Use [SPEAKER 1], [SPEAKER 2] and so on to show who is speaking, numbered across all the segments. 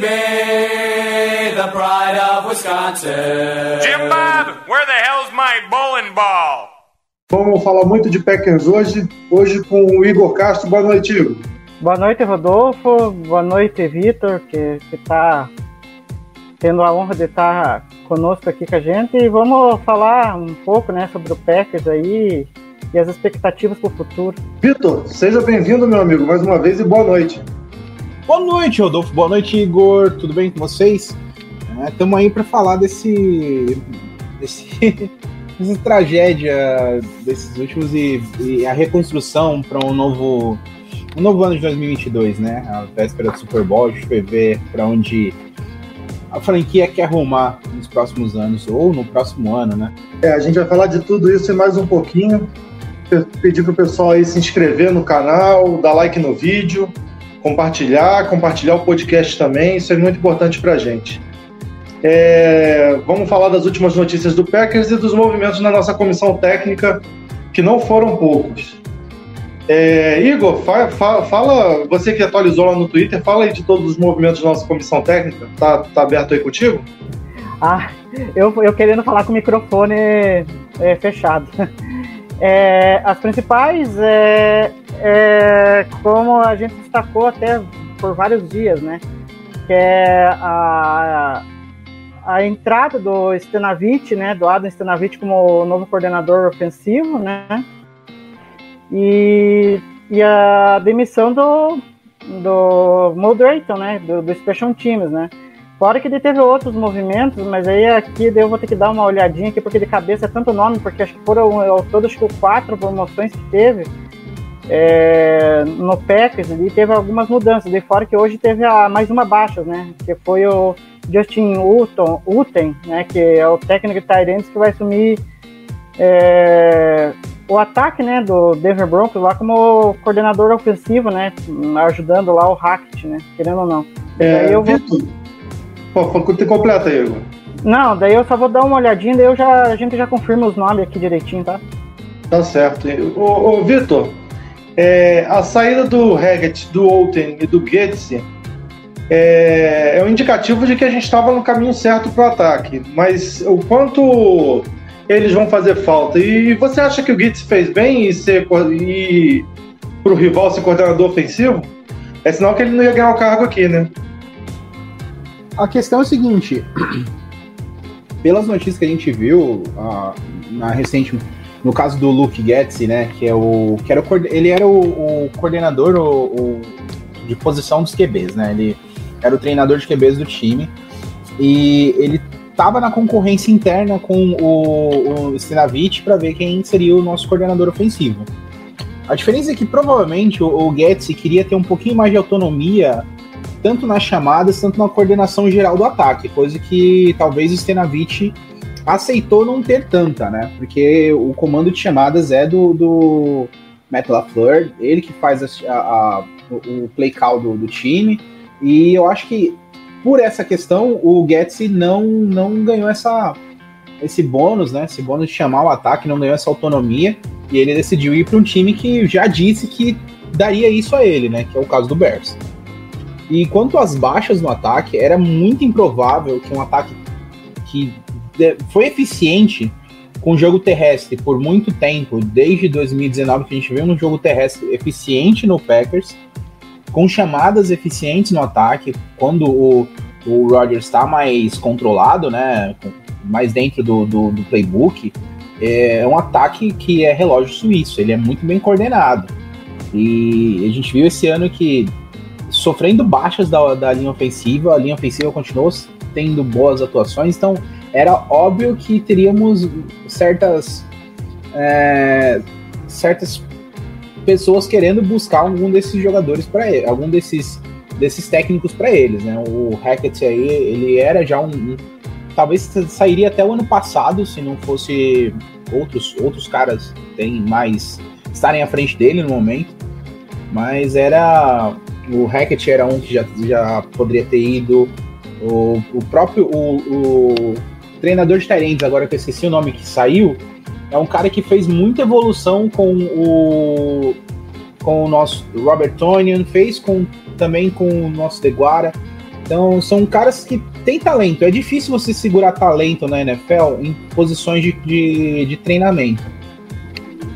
[SPEAKER 1] Baby, the pride of Wisconsin.
[SPEAKER 2] Jim Bob, where the hell's my bowling ball?
[SPEAKER 3] Vamos falar muito de Packers hoje, hoje com o Igor Castro. Boa noite, Igor.
[SPEAKER 4] Boa noite, Rodolfo. Boa noite, Vitor, que está tendo a honra de estar conosco aqui com a gente. E vamos falar um pouco né, sobre o Packers aí e as expectativas para o futuro.
[SPEAKER 3] Vitor, seja bem-vindo, meu amigo, mais uma vez e boa noite.
[SPEAKER 5] Boa noite, Rodolfo. Boa noite, Igor. Tudo bem com vocês? Estamos aí para falar desse, desse, dessa tragédia desses últimos e, e a reconstrução para um novo, um novo ano de 2022, né? A véspera do Super Bowl, a gente vai ver para onde a franquia quer arrumar nos próximos anos ou no próximo ano, né?
[SPEAKER 3] É, a gente vai falar de tudo isso e mais um pouquinho. Pedir pro pessoal aí se inscrever no canal, dar like no vídeo, compartilhar, compartilhar o podcast também, isso é muito importante pra gente. É, vamos falar das últimas notícias do Packers e dos movimentos na nossa comissão técnica, que não foram poucos. É, Igor, fa- fa- fala, você que atualizou lá no Twitter, fala aí de todos os movimentos da nossa comissão técnica. Tá, tá aberto aí contigo?
[SPEAKER 4] Ah, eu, eu querendo falar com o microfone é, fechado. É, as principais, é, é, como a gente destacou até por vários dias, né? Que é a, a entrada do Stenavich, né? Do Adam Stenavich como novo coordenador ofensivo, né? E, e a demissão do, do Mo Drayton, né? Do, do Special Teams, né? Fora que ele teve outros movimentos, mas aí aqui eu vou ter que dar uma olhadinha aqui, porque de cabeça é tanto nome, porque acho que foram ao todo acho que quatro promoções que teve é, no Packers, e teve algumas mudanças. De fora que hoje teve a, mais uma baixa, né? Que foi o Justin Uten, Uten né? Que é o técnico de Tyrants que vai assumir é, o ataque, né? Do Denver Broncos lá como coordenador ofensivo, né? Ajudando lá o Hackett, né? Querendo ou não.
[SPEAKER 3] É,
[SPEAKER 4] eu vou-
[SPEAKER 3] Vitor, pô, pô, completa aí, Igor.
[SPEAKER 4] Não, daí eu só vou dar uma olhadinha, daí eu já, a gente já confirma os nomes aqui direitinho, tá?
[SPEAKER 3] Tá certo. Ô, ô Vitor, é, a saída do Haggett, do Outen e do Getze é, é um indicativo de que a gente estava no caminho certo para o ataque, mas o quanto eles vão fazer falta? E você acha que o Getze fez bem em ser e para o rival ser coordenador ofensivo? É sinal que ele não ia ganhar o cargo aqui, né?
[SPEAKER 5] A questão é a seguinte: pelas notícias que a gente viu na recente, no caso do Luke Getzi, né, que é o que era o, ele era o, o coordenador o, o- de posição dos QBs, né? Ele era o treinador de QBs do time e ele estava na concorrência interna com o, o Stenavich para ver quem seria o nosso coordenador ofensivo. A diferença é que provavelmente o, o Getzi queria ter um pouquinho mais de autonomia tanto nas chamadas, tanto na coordenação geral do ataque, coisa que talvez Stenavich aceitou não ter tanta, né? Porque o comando de chamadas é do, do Matt LaFleur, ele que faz a- a- o, play call do, do time, e eu acho que por essa questão o Getzi não, não ganhou essa, esse bônus, né? Esse bônus de chamar o ataque, não ganhou essa autonomia, e ele decidiu ir para um time que já disse que daria isso a ele, né? Que é o caso do Bears. E quanto às baixas no ataque, era muito improvável que um ataque que de- foi eficiente com o jogo terrestre por muito tempo, desde 2019 que a gente viu um jogo terrestre eficiente no Packers, com chamadas eficientes no ataque, quando o, o Rodgers está mais controlado, né, mais dentro do, do, do playbook, é um ataque que é relógio suíço, ele é muito bem coordenado. E a gente viu esse ano que sofrendo baixas da, da linha ofensiva, a linha ofensiva continuou tendo boas atuações, então era óbvio que teríamos certas é, certas pessoas querendo buscar algum desses jogadores para ele, algum desses desses técnicos para eles, né? O Hackett aí, ele era já um, um, talvez sairia até o ano passado se não fosse outros outros caras tem mais estarem à frente dele no momento, mas era o Hackett era um que já, já poderia ter ido, o, o próprio o, o treinador de Tyrants, agora que eu esqueci o nome que saiu, é um cara que fez muita evolução com o com o nosso Robert Tonian, fez com também com o nosso Deguara. Então, são caras que têm talento. É difícil você segurar talento na NFL em posições de, de, de treinamento.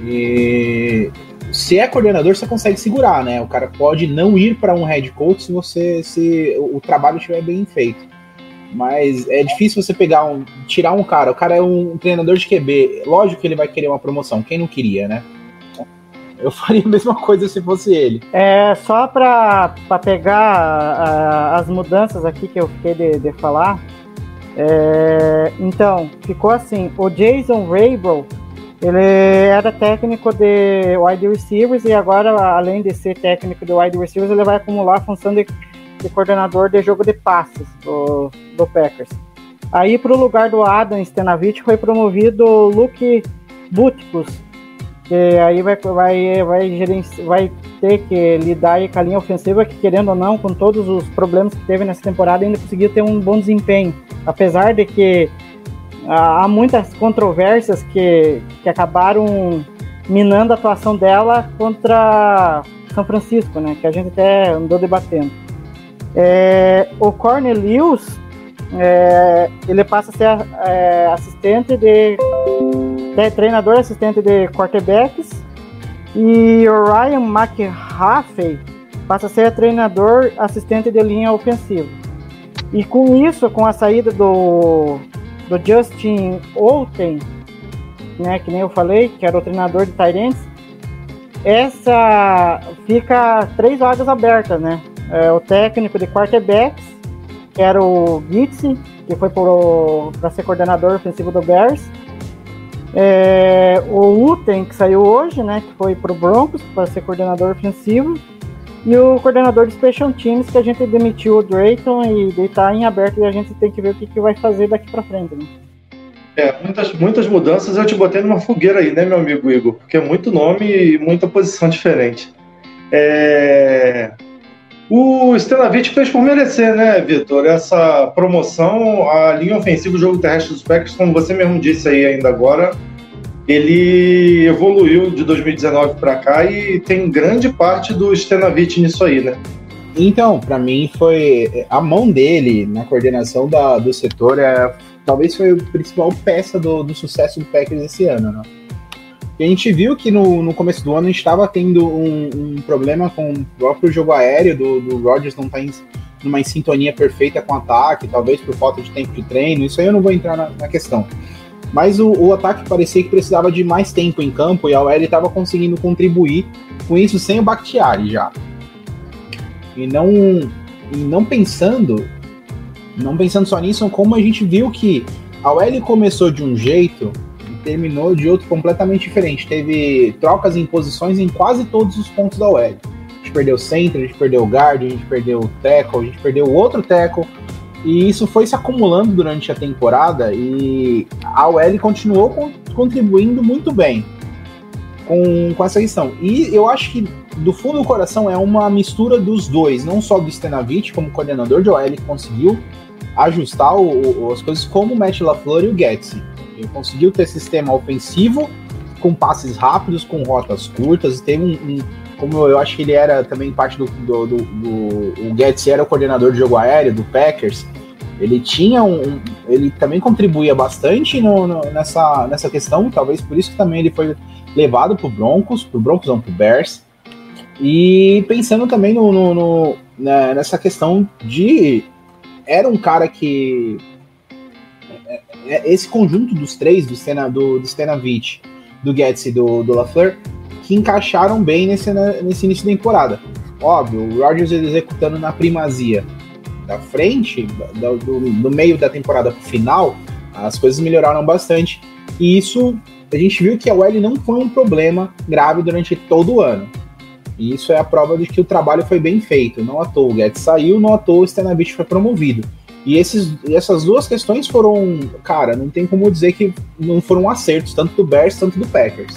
[SPEAKER 5] E se é coordenador, você consegue segurar, né? O cara pode não ir para um head coach se você se o trabalho estiver bem feito. Mas é difícil você pegar um, tirar um cara. O cara é um treinador de QB. Lógico que ele vai querer uma promoção. Quem não queria, né? Eu faria a mesma coisa se fosse ele.
[SPEAKER 4] É, só para pegar as mudanças aqui que eu fiquei de, de falar. É, então, ficou assim: o Jason Rabel ele era técnico de wide receivers e agora, além de ser técnico de wide receivers, ele vai acumular a função de, de coordenador de jogo de passes do, do Packers. Aí, para o lugar do Adam Stenavich, foi promovido Luke Butkus, que aí vai, vai, vai, vai ter que lidar com a linha ofensiva, que querendo ou não, com todos os problemas que teve nessa temporada, ainda conseguiu ter um bom desempenho. Apesar de que há muitas controvérsias que, que acabaram minando a atuação dela contra São Francisco, né? Que a gente até andou debatendo. É, o Cornelius, é, ele passa a ser é, assistente de, de, treinador assistente de quarterbacks e o Ryan McHaffey passa a ser treinador assistente de linha ofensiva. E com isso, com a saída do do Justin Outen, né, que nem eu falei, que era o treinador de Tyrants, essa fica três vagas abertas, né? É, o técnico de quarterbacks, que era o Gitsi, que foi para ser coordenador ofensivo do Bears. É, o Uten, que saiu hoje, né, que foi para o Broncos para ser coordenador ofensivo. E o coordenador de Special Teams, que a gente demitiu o Drayton e ele tá em aberto e a gente tem que ver o que, que vai fazer daqui para frente. Né?
[SPEAKER 3] É, muitas, muitas mudanças eu te botei numa fogueira aí, né, meu amigo Igor? Porque é muito nome e muita posição diferente. É... O Stenavich fez por merecer, né, Vitor? Essa promoção, a linha ofensiva do jogo terrestre dos Packers, como você mesmo disse aí ainda agora, ele evoluiu de 2019 para cá e tem grande parte do Stenavich nisso aí, né?
[SPEAKER 5] Então, para mim foi a mão dele na coordenação da, do setor é talvez foi a principal peça do, do sucesso do Packers esse ano, né? E a gente viu que no, no começo do ano a gente estava tendo um, um, problema com o próprio jogo aéreo do, do Rodgers não tá em numa sintonia perfeita com o ataque, talvez por falta de tempo de treino. Isso aí eu não vou entrar na, na questão. Mas o, o, ataque parecia que precisava de mais tempo em campo e a OL estava conseguindo contribuir com isso sem o Bakhtiari já. E não, e não pensando, não pensando só nisso, como a gente viu que a OL começou de um jeito e terminou de outro completamente diferente. Teve trocas em posições em quase todos os pontos da OL. A gente perdeu o center, a gente perdeu o guard, a gente perdeu o tackle, a gente perdeu o outro tackle e isso foi se acumulando durante a temporada e a OL continuou contribuindo muito bem com, com essa questão. E eu acho que do fundo do coração é uma mistura dos dois, não só do Stenavich como coordenador de OL que conseguiu ajustar o, o, as coisas como o Matt LaFleur e o Getz. Ele conseguiu ter sistema ofensivo com passes rápidos, com rotas curtas, teve um, um como eu acho que ele era também parte do. do, do, do o Getz era o coordenador de jogo aéreo do Packers. Ele tinha um. Ele também contribuía bastante no, no, nessa, nessa questão, talvez por isso que também ele foi levado pro Broncos, pro Broncos não, pro Bears. E pensando também no, no, no né, nessa questão de. Era um cara que. É, é, esse conjunto dos três, do, Stena, do, do Stenavich, do Getz e do, do LaFleur, que encaixaram bem nesse, né, nesse início da temporada. Óbvio, o Rodgers executando na primazia da frente, do, do, do meio da temporada para o final, as coisas melhoraram bastante. E isso a gente viu que a OL não foi um problema grave durante todo o ano. E isso é a prova de que o trabalho foi bem feito. Não à toa o Guedes saiu, não à toa o Stenavich foi promovido. E esses, essas duas questões foram, cara, não tem como dizer que não foram acertos, tanto do Bears, tanto do Packers.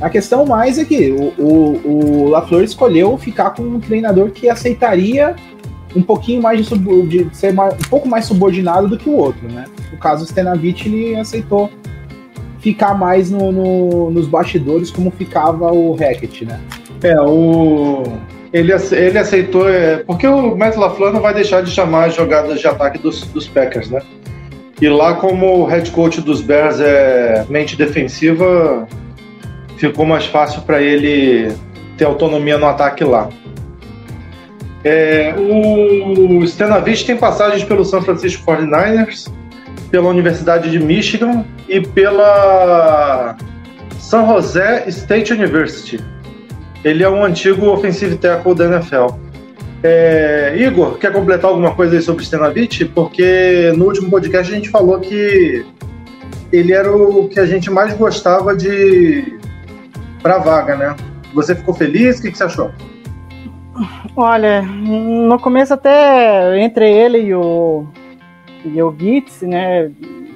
[SPEAKER 5] A questão mais é que o, o, o LaFleur escolheu ficar com um treinador que aceitaria um pouquinho mais de, sub, de ser mais, um pouco mais subordinado do que o outro, né? No caso, o Stenavich, ele aceitou ficar mais no, no, nos bastidores como ficava o Hackett, né?
[SPEAKER 3] É, o. Ele, ele aceitou. É, porque o Matt LaFleur não vai deixar de chamar as jogadas de ataque dos, dos Packers, né? E lá, como o head coach dos Bears é mente defensiva, ficou mais fácil para ele ter autonomia no ataque lá. É, o Stenavich tem passagens pelo San Francisco 49ers, pela Universidade de Michigan e pela San Jose State University. Ele é um antigo offensive tackle da NFL. É, Igor, quer completar alguma coisa aí sobre Stenavich? Porque no último podcast a gente falou que ele era o que a gente mais gostava de para vaga, né? Você ficou feliz? O que, que você achou?
[SPEAKER 4] Olha, no começo até entre ele e o e o Gitz, né,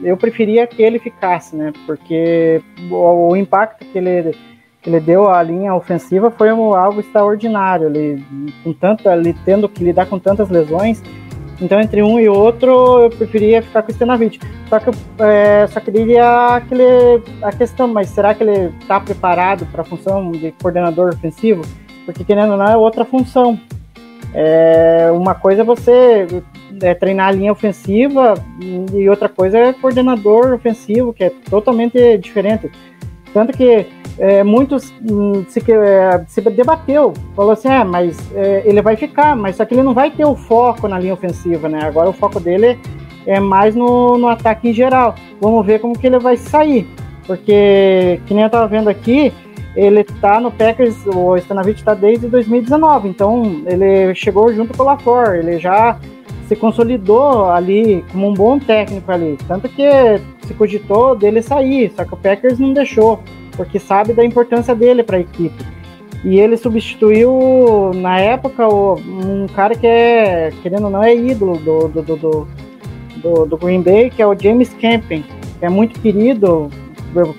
[SPEAKER 4] eu preferia que ele ficasse, né, porque o, o impacto que ele que ele deu à linha ofensiva foi um, algo extraordinário. Ele, com tanta, ele tendo que lidar com tantas lesões, então entre um e outro eu preferia ficar com o Stenavich. Só que é, só queria aquele, a questão, mas será que ele está preparado para a função de coordenador ofensivo? Porque querendo ou não é outra função. É, uma coisa é você é, treinar a linha ofensiva e outra coisa é coordenador ofensivo, que é totalmente diferente. Tanto que é, muitos hum, se, é, se, debateu, falou assim, é, mas é, ele vai ficar, mas só que ele não vai ter o foco na linha ofensiva, né? Agora o foco dele é mais no, no ataque em geral. Vamos ver como que ele vai sair, porque, que nem eu tava vendo aqui, ele tá no Packers, o Stanavich tá desde 2019, então ele chegou junto com o LaFleur, ele já se consolidou ali como um bom técnico ali, tanto que se cogitou dele sair, só que o Packers não deixou porque sabe da importância dele para a equipe. E ele substituiu, na época, um cara que é, querendo ou não, é ídolo do, do, do, do, do Green Bay, que é o James Camping, que é muito querido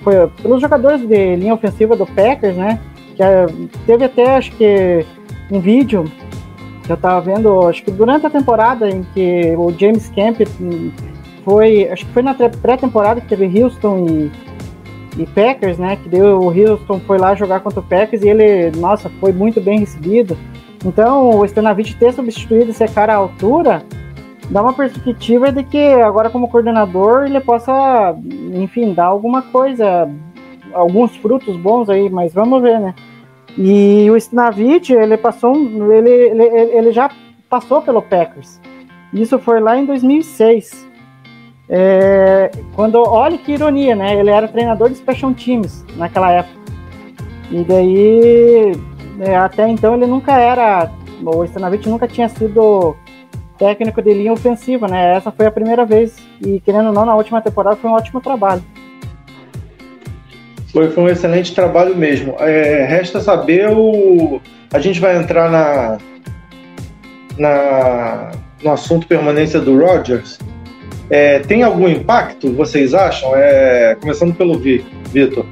[SPEAKER 4] foi, pelos jogadores de linha ofensiva do Packers, né? Que é, teve até, acho que, um vídeo eu tava vendo, acho que durante a temporada em que o James Camp foi, acho que foi na pré-temporada que teve Houston e e Packers, né? Que deu o Houston foi lá jogar contra o Packers e ele, nossa, foi muito bem recebido. Então, o Stanavich ter substituído esse cara à altura dá uma perspectiva de que agora como coordenador ele possa, enfim, dar alguma coisa, alguns frutos bons aí, mas vamos ver, né? E o Stanavich, ele passou, ele, ele, ele já passou pelo Packers. Isso foi lá em 2006. É, quando, olha que ironia, né? Ele era treinador de special teams naquela época. E daí, é, até então, ele nunca era. O Stanavich nunca tinha sido técnico de linha ofensiva, né? Essa foi a primeira vez. E querendo ou não, na última temporada foi um ótimo trabalho.
[SPEAKER 3] Foi, foi um excelente trabalho mesmo. É, resta saber o. A gente vai entrar na, na no assunto permanência do Rodgers é, tem algum impacto, vocês acham? É, começando pelo Vitor,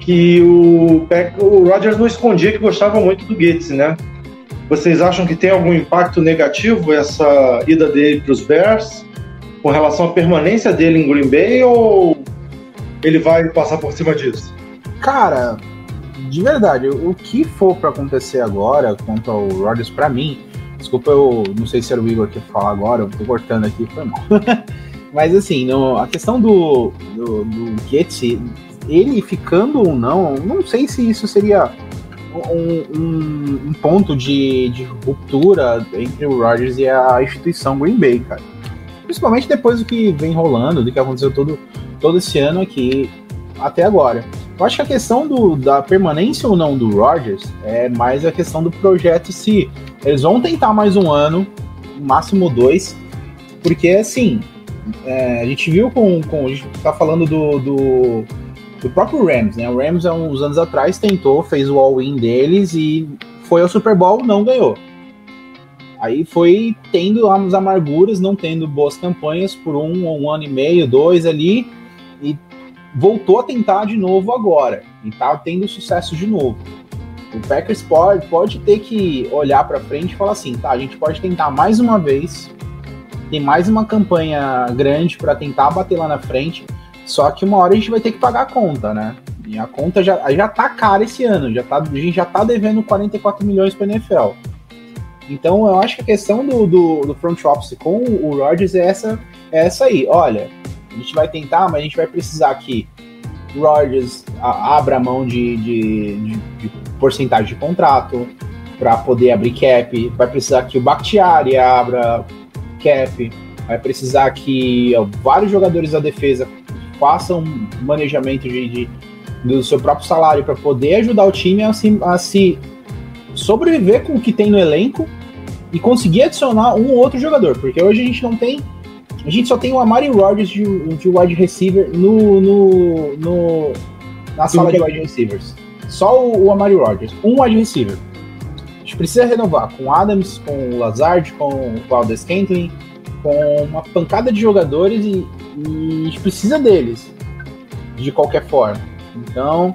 [SPEAKER 3] que o, o Rodgers não escondia que gostava muito do Gates, né? Vocês acham que tem algum impacto negativo essa ida dele para os Bears com relação à permanência dele em Green Bay ou ele vai passar por cima disso?
[SPEAKER 5] Cara, de verdade, o que for para acontecer agora quanto ao Rodgers, para mim, Desculpa, eu não sei se era o Igor que ia falar agora, eu tô cortando aqui, foi mal. Mas assim, no, a questão do, do, do Getty, ele ficando ou não, não sei se isso seria um, um, um, ponto de, de ruptura entre o Rodgers e a instituição Green Bay, cara. Principalmente depois do que vem rolando, do que aconteceu todo, todo esse ano aqui até agora. Eu acho que a questão do, da permanência ou não do Rodgers é mais a questão do projeto se eles vão tentar mais um ano, máximo dois, porque assim, é, a gente viu com, com. A gente tá falando do, do, do próprio Rams, né? O Rams, há uns anos atrás, tentou, fez o all-in deles e foi ao Super Bowl, não ganhou. Aí foi tendo as amarguras, não tendo boas campanhas por um, um ano e meio, dois ali, voltou a tentar de novo agora. E tá tendo sucesso de novo. O Packers pode, pode ter que olhar para frente e falar assim, tá, a gente pode tentar mais uma vez, tem mais uma campanha grande para tentar bater lá na frente, só que uma hora a gente vai ter que pagar a conta, né? E a conta já, já tá cara esse ano, já tá, a gente já tá devendo 44 milhões para NFL. Então eu acho que a questão do, do, do front office com o Rodgers é essa, é essa aí. Olha, a gente vai tentar, mas a gente vai precisar que Rodgers abra mão de, de, de, de porcentagem de contrato para poder abrir cap, vai precisar que o Bakhtiari abra cap, vai precisar que ó, vários jogadores da defesa façam manejamento de, de do seu próprio salário para poder ajudar o time a se, a se sobreviver com o que tem no elenco e conseguir adicionar um ou outro jogador, porque hoje a gente não tem. A gente só tem o Amari Rodgers de, de wide receiver no, no, no na sala de wide receivers. Só o, o Amari Rodgers, um wide receiver. A gente precisa renovar com Adams, com o Lazard, com o Valdez Scantling, com uma pancada de jogadores e, e a gente precisa deles de qualquer forma. Então,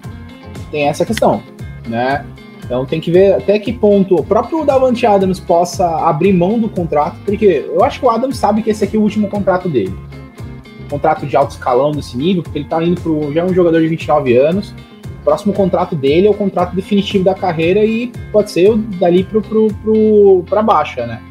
[SPEAKER 5] tem essa questão, né? Então tem que ver até que ponto o próprio Davante Adams possa abrir mão do contrato, porque eu acho que o Adams sabe que esse aqui é o último contrato dele. Contrato de alto escalão desse nível, porque ele tá indo pro. já é um jogador de 29 anos. O próximo contrato dele é o contrato definitivo da carreira e pode ser dali pro, pro, pro, pra baixa, né?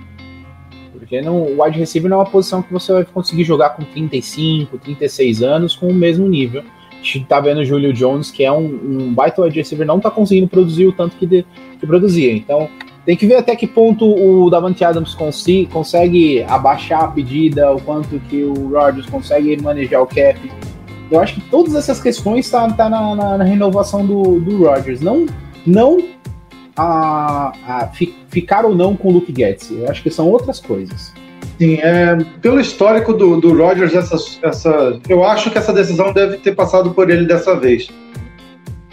[SPEAKER 5] Porque não, o wide receiver não é uma posição que você vai conseguir jogar com 35, 36 anos com o mesmo nível a gente tá vendo o Julio Jones, que é um, um baita wide receiver, não tá conseguindo produzir o tanto que, de, que produzia. Então, tem que ver até que ponto o Davante Adams consegue, consegue abaixar a pedida, o quanto que o Rodgers consegue manejar o cap. Eu acho que todas essas questões tá, tá na, na, na, renovação do, do Rodgers. Não, não a, a, ficar ou não com o Luke Getz. Eu acho que são outras coisas.
[SPEAKER 3] Sim, é, pelo histórico do, do Rogers, essa, essa, eu acho que essa decisão deve ter passado por ele dessa vez.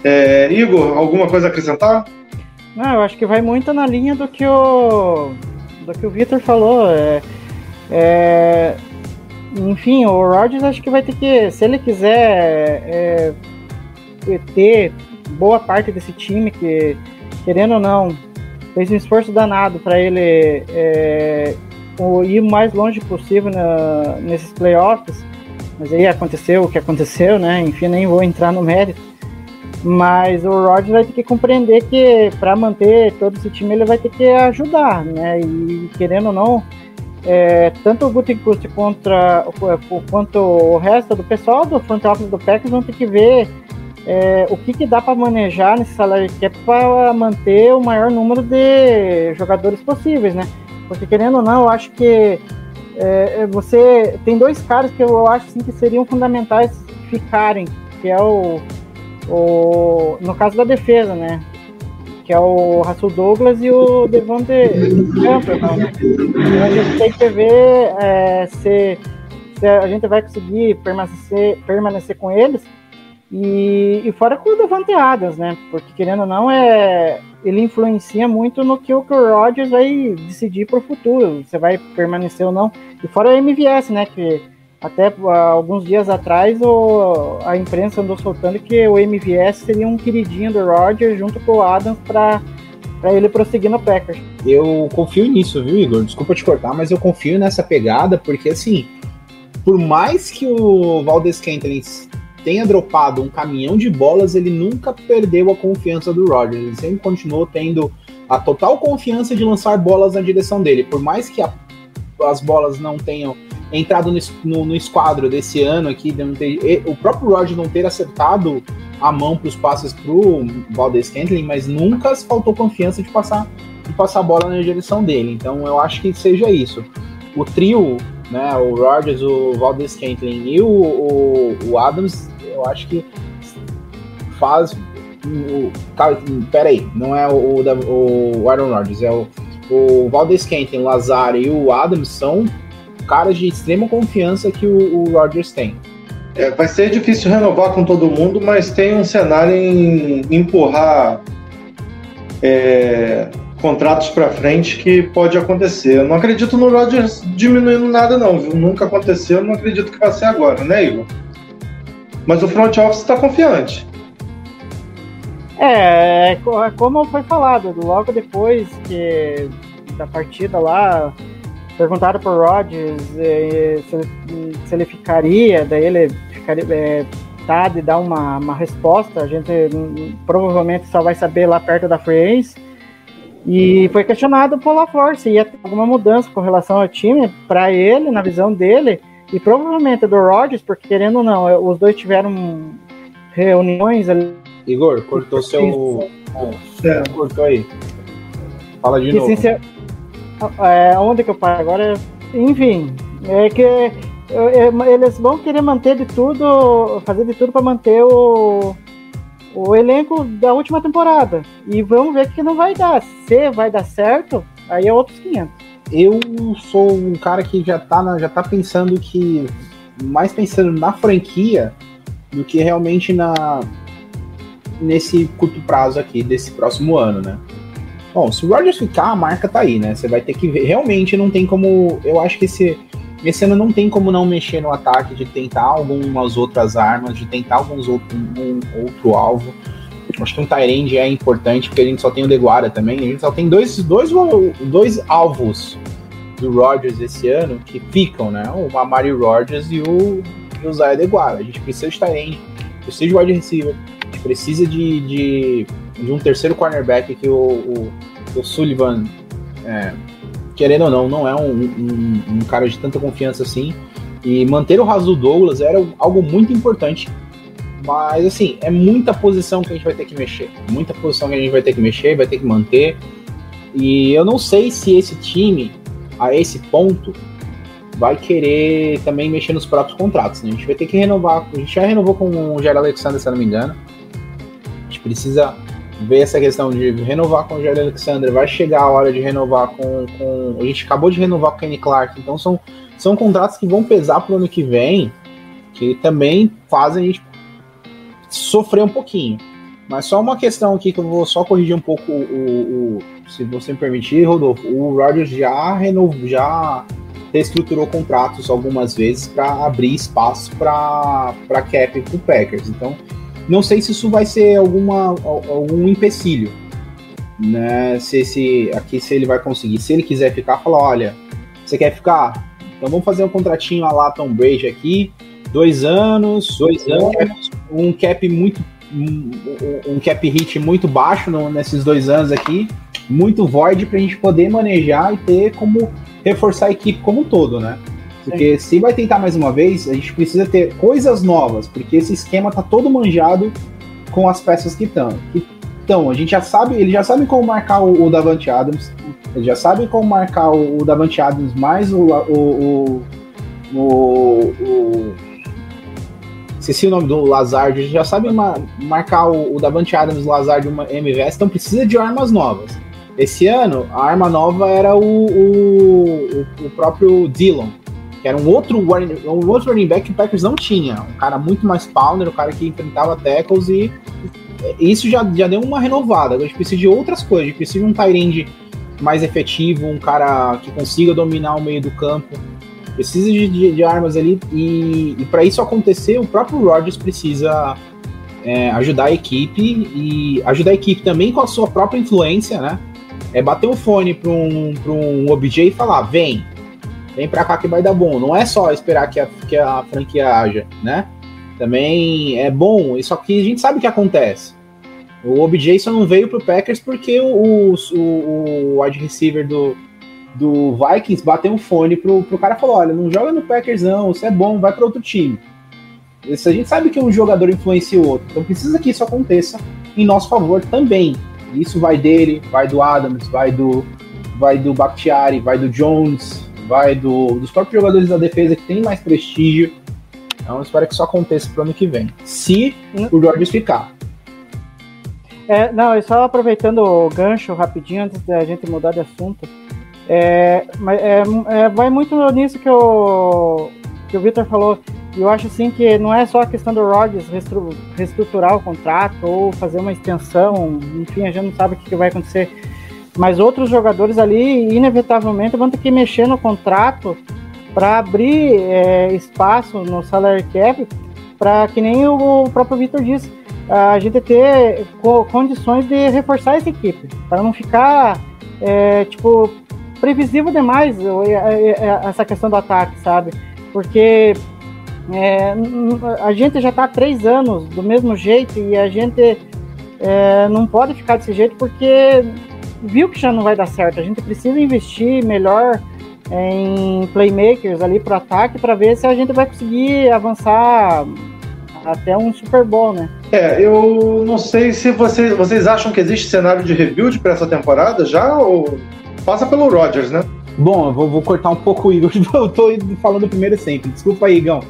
[SPEAKER 3] É, Igor, alguma coisa a acrescentar?
[SPEAKER 4] Não, eu acho que vai muito na linha do que o do que o Victor falou. É, é, enfim, o Rodgers acho que vai ter que, se ele quiser é, ter boa parte desse time que, querendo ou não, fez um esforço danado para ele é, ir o mais longe possível na, nesses playoffs. Mas aí aconteceu o que aconteceu, né? Enfim, nem vou entrar no mérito. Mas o Rodgers vai ter que compreender que para manter todo esse time ele vai ter que ajudar, né? E querendo ou não, é, tanto o Gutekunst contra quanto o resto do pessoal do front office do Packers vão ter que ver é, o que, que dá para manejar nesse salário cap para manter o maior número de jogadores possíveis, né? Porque querendo ou não, eu acho que é, é, você tem dois caras que eu acho assim, que seriam fundamentais ficarem, que é o, o no caso da defesa, né? Que é o Russell Douglas e o Devonte Camper, né? Então a gente tem que ver é, se, se a gente vai conseguir permanecer, permanecer com eles e, e fora com o Devante Adams, né? Porque querendo ou não, é, ele influencia muito no que o Rodgers vai decidir para o futuro, se vai permanecer ou não. E fora o MVS, né? Que até alguns dias atrás o, a imprensa andou soltando que o MVS seria um queridinho do Rodgers junto com o Adams para ele prosseguir no Packers.
[SPEAKER 5] Eu confio nisso, viu, Igor? Desculpa te cortar, mas eu confio nessa pegada porque assim, por mais que o Valdez Scantling tenha dropado um caminhão de bolas, ele nunca perdeu a confiança do Rodgers. Ele sempre continuou tendo a total confiança de lançar bolas na direção dele. Por mais que a, as bolas não tenham entrado no, no, no esquadro desse ano aqui, ter, o próprio Rodgers não ter acertado a mão para os passes para o Valdez Kentley, mas nunca faltou confiança de passar de passar a bola na direção dele. Então eu acho que seja isso. O trio, né, o Rodgers, o Valdez Kentley e o, o, o Adams eu acho que faz. O, pera aí, não é o, o, o Aaron Rodgers, é o, o Valdez Kenton, o Lazar e o Adams são caras de extrema confiança que o, o Rodgers tem.
[SPEAKER 3] é, vai ser difícil renovar com todo mundo, mas tem um cenário em empurrar é, contratos para frente que pode acontecer. Eu não acredito no Rodgers diminuindo nada, não, viu? Nunca aconteceu, não acredito que vai ser agora, né, Igor? Mas o front office está confiante.
[SPEAKER 4] É, é é como foi falado, logo depois que da partida lá, perguntaram pro Rodgers eh, se, ele- se ele ficaria, daí ele ficaria, é, tá de dar uma, uma resposta, a gente provavelmente só vai saber lá perto da Agency. E foi questionado LaFleur se ia ter alguma mudança com relação ao time, para ele, na visão dele, e provavelmente do Rodgers, porque querendo ou não, os dois tiveram reuniões ali
[SPEAKER 5] Igor, cortou seu.
[SPEAKER 3] É.
[SPEAKER 5] Cortou aí. Fala de
[SPEAKER 4] que
[SPEAKER 5] novo.
[SPEAKER 4] sincer... é, onde que eu paro agora? Enfim, é que é, é, eles vão querer manter de tudo, fazer de tudo para manter o, o elenco da última temporada. E vamos ver que não vai dar. Se vai dar certo, aí é outros 500.
[SPEAKER 5] Eu sou um cara que já tá, já tá pensando que. Mais pensando na franquia do que realmente na nesse curto prazo aqui desse próximo ano, né? Bom, se o Rodgers ficar, a marca tá aí, né? Você vai ter que ver. Realmente não tem como. Eu acho que esse, esse ano não tem como não mexer no ataque, de tentar algumas outras armas, de tentar alguns outro, um outro alvo. Acho que um Tyrande é importante, porque a gente só tem o Deguara também. A gente só tem dois, dois, dois alvos do Rodgers esse ano que ficam, né? O Amari Rodgers e o, e o Zaya Deguara. A gente precisa de Tyrande, precisa de wide receiver, a gente precisa de, de, de um terceiro cornerback que o, o, o Sullivan, é, querendo ou não, não é um, um, um cara de tanta confiança assim. E manter o Rasul Douglas era algo muito importante. Mas, assim, é muita posição que a gente vai ter que mexer. Muita posição que a gente vai ter que mexer, vai ter que manter. E eu não sei se esse time, a esse ponto, vai querer também mexer nos próprios contratos. Né? A gente vai ter que renovar. A gente já renovou com o Jair Alexander, se não me engano. A gente precisa ver essa questão de renovar com o Jair Alexander. Vai chegar a hora de renovar com. com a gente acabou de renovar com o Kenny Clark. Então são, são contratos que vão pesar pro ano que vem. Que também fazem a gente sofrer um pouquinho. Mas só uma questão aqui que eu vou só corrigir um pouco o, o- se você me permitir, Rodolfo. O Rodgers já renovou, já reestruturou contratos algumas vezes para abrir espaço para cap para o Packers. Então, não sei se isso vai ser alguma al- algum empecilho, né? Se esse aqui se ele vai conseguir. Se ele quiser ficar, fala, olha, você quer ficar? Então vamos fazer um contratinho a lá Tom Brady aqui, dois anos, dois anos, um cap muito um, um cap hit muito baixo no- nesses dois anos aqui, muito void para a gente poder manejar e ter como reforçar a equipe como um todo, né? Porque se vai tentar mais uma vez, a gente precisa ter coisas novas, porque esse esquema tá todo manjado com as peças que estão. Então, a gente já sabe, ele já sabe como marcar o, o Davante Adams, ele já sabe como marcar o, o Davante Adams mais o, o, o, o, o esqueci o nome do Lazard, já sabe ma- marcar o, o Davante Adams, Lazard uma MVS, então precisa de armas novas. Esse ano, a arma nova era o, o, o- próprio Dillon, que era um outro, running- um outro running back que o Packers não tinha. Um cara muito mais pounder, um cara que enfrentava tackles e isso já, já deu uma renovada. A gente precisa de outras coisas, a gente precisa de um Tyrande mais efetivo, um cara que consiga dominar o meio do campo. Precisa de, de- de armas ali e, e para isso acontecer, o próprio Rodgers precisa é, ajudar a equipe e ajudar a equipe também com a sua própria influência, né? É bater um fone para um, um OBJ e falar: vem, vem pra cá que vai dar bom. Não é só esperar que a, que a franquia haja, né? Também é bom, só que a gente sabe o que acontece. O OBJ só não veio pro Packers porque o, o, o wide receiver do, do Vikings bateu um fone pro, pro cara e falou: olha, não joga no Packers, não, isso é bom, vai para outro time. Isso a gente sabe que um jogador influencia o outro, então precisa que isso aconteça em nosso favor também. Isso vai dele, vai do Adams, vai do vai do Bakhtiari, vai do Jones, vai do, dos próprios jogadores da defesa que tem mais prestígio. Então eu espero que isso aconteça pro ano que vem. Se o Rodgers ficar.
[SPEAKER 4] É, não, e só aproveitando o gancho rapidinho antes da gente mudar de assunto. É, mas é, é, vai muito nisso que o, que o Victor falou. Eu acho assim que não é só a questão do Rodgers reestruturar o contrato ou fazer uma extensão, enfim, a gente não sabe o que vai acontecer. Mas outros jogadores ali, inevitavelmente, vão ter que mexer no contrato para abrir é, espaço no salary cap, para que nem o próprio Vitor disse, a gente ter co- condições de reforçar essa equipe, para não ficar é, tipo previsível demais o- essa questão do ataque, sabe? Porque é, a gente já está há três anos do mesmo jeito e a gente é, não pode ficar desse jeito porque viu que já não vai dar certo. A gente precisa investir melhor em playmakers ali para ataque para ver se a gente vai conseguir avançar até um Super Bowl, né?
[SPEAKER 3] É, eu não sei se vocês acham que existe cenário de rebuild para essa temporada já ou passa pelo Rodgers, né?
[SPEAKER 5] Bom, eu vou, vou cortar um pouco o Igor, eu tô falando primeiro sempre. Desculpa aí, Igão.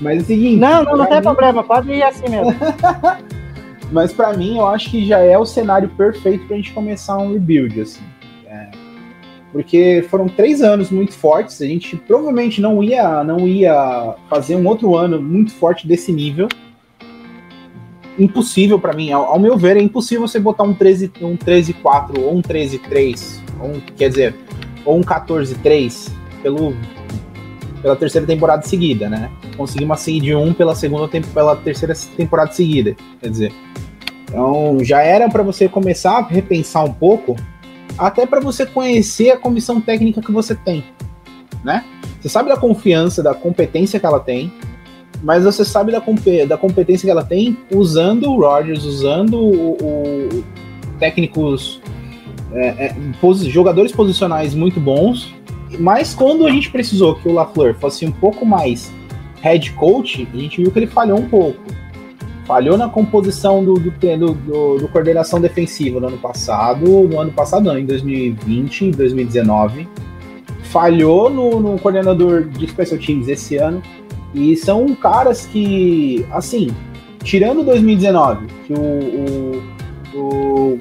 [SPEAKER 5] Mas é o seguinte.
[SPEAKER 4] Não, não, não tem
[SPEAKER 5] mim-
[SPEAKER 4] problema, pode ir assim mesmo.
[SPEAKER 5] Mas pra mim, eu acho que já é o cenário perfeito pra gente começar um rebuild, assim. É, porque foram três anos muito fortes. A gente provavelmente não ia, não ia fazer um outro ano muito forte desse nível. Impossível pra mim, ao, ao meu ver, é impossível você botar um 13, um 13-4 ou um 13-3, ou um, quer dizer, ou um 14-3 pelo pela terceira temporada seguida, né? Conseguir uma seed 1 pela segunda pela terceira temporada seguida, quer dizer. Então, já era para você começar a repensar um pouco, até para você conhecer a comissão técnica que você tem, né? Você sabe da confiança, da competência que ela tem, mas você sabe da, da competência que ela tem usando o Rodgers, usando o, o- técnicos, é, é, posi- jogadores posicionais muito bons, mas quando a gente precisou que o LaFleur fosse um pouco mais head coach, a gente viu que ele falhou um pouco. Falhou na composição do, do, do, do- do coordenação defensiva no ano passado, no ano passado não, em 2020, em 2019. Falhou no, no coordenador de special teams esse ano. E são caras que, assim, tirando 2019, que o, o, o-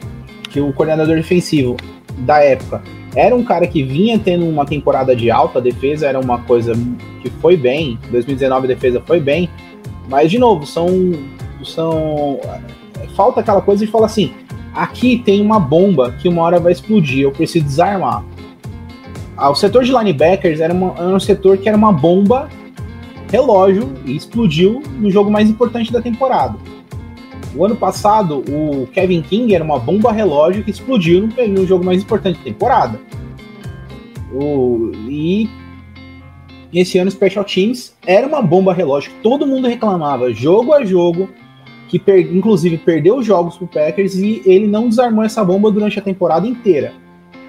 [SPEAKER 5] que o coordenador defensivo da época era um cara que vinha tendo uma temporada de alta, a defesa era uma coisa que foi bem, 2019 a defesa foi bem, mas de novo, são são falta aquela coisa de falar assim, aqui tem uma bomba que uma hora vai explodir, eu preciso desarmar. Ah, o setor de linebackers era, uma- era um setor que era uma bomba relógio e explodiu no jogo mais importante da temporada. O ano passado, o Kevin King era uma bomba relógio que explodiu no, no jogo mais importante da temporada. O, e esse ano, Special Teams era uma bomba relógio que todo mundo reclamava, jogo a jogo, que per- inclusive perdeu os jogos pro Packers e ele não desarmou essa bomba durante a temporada inteira.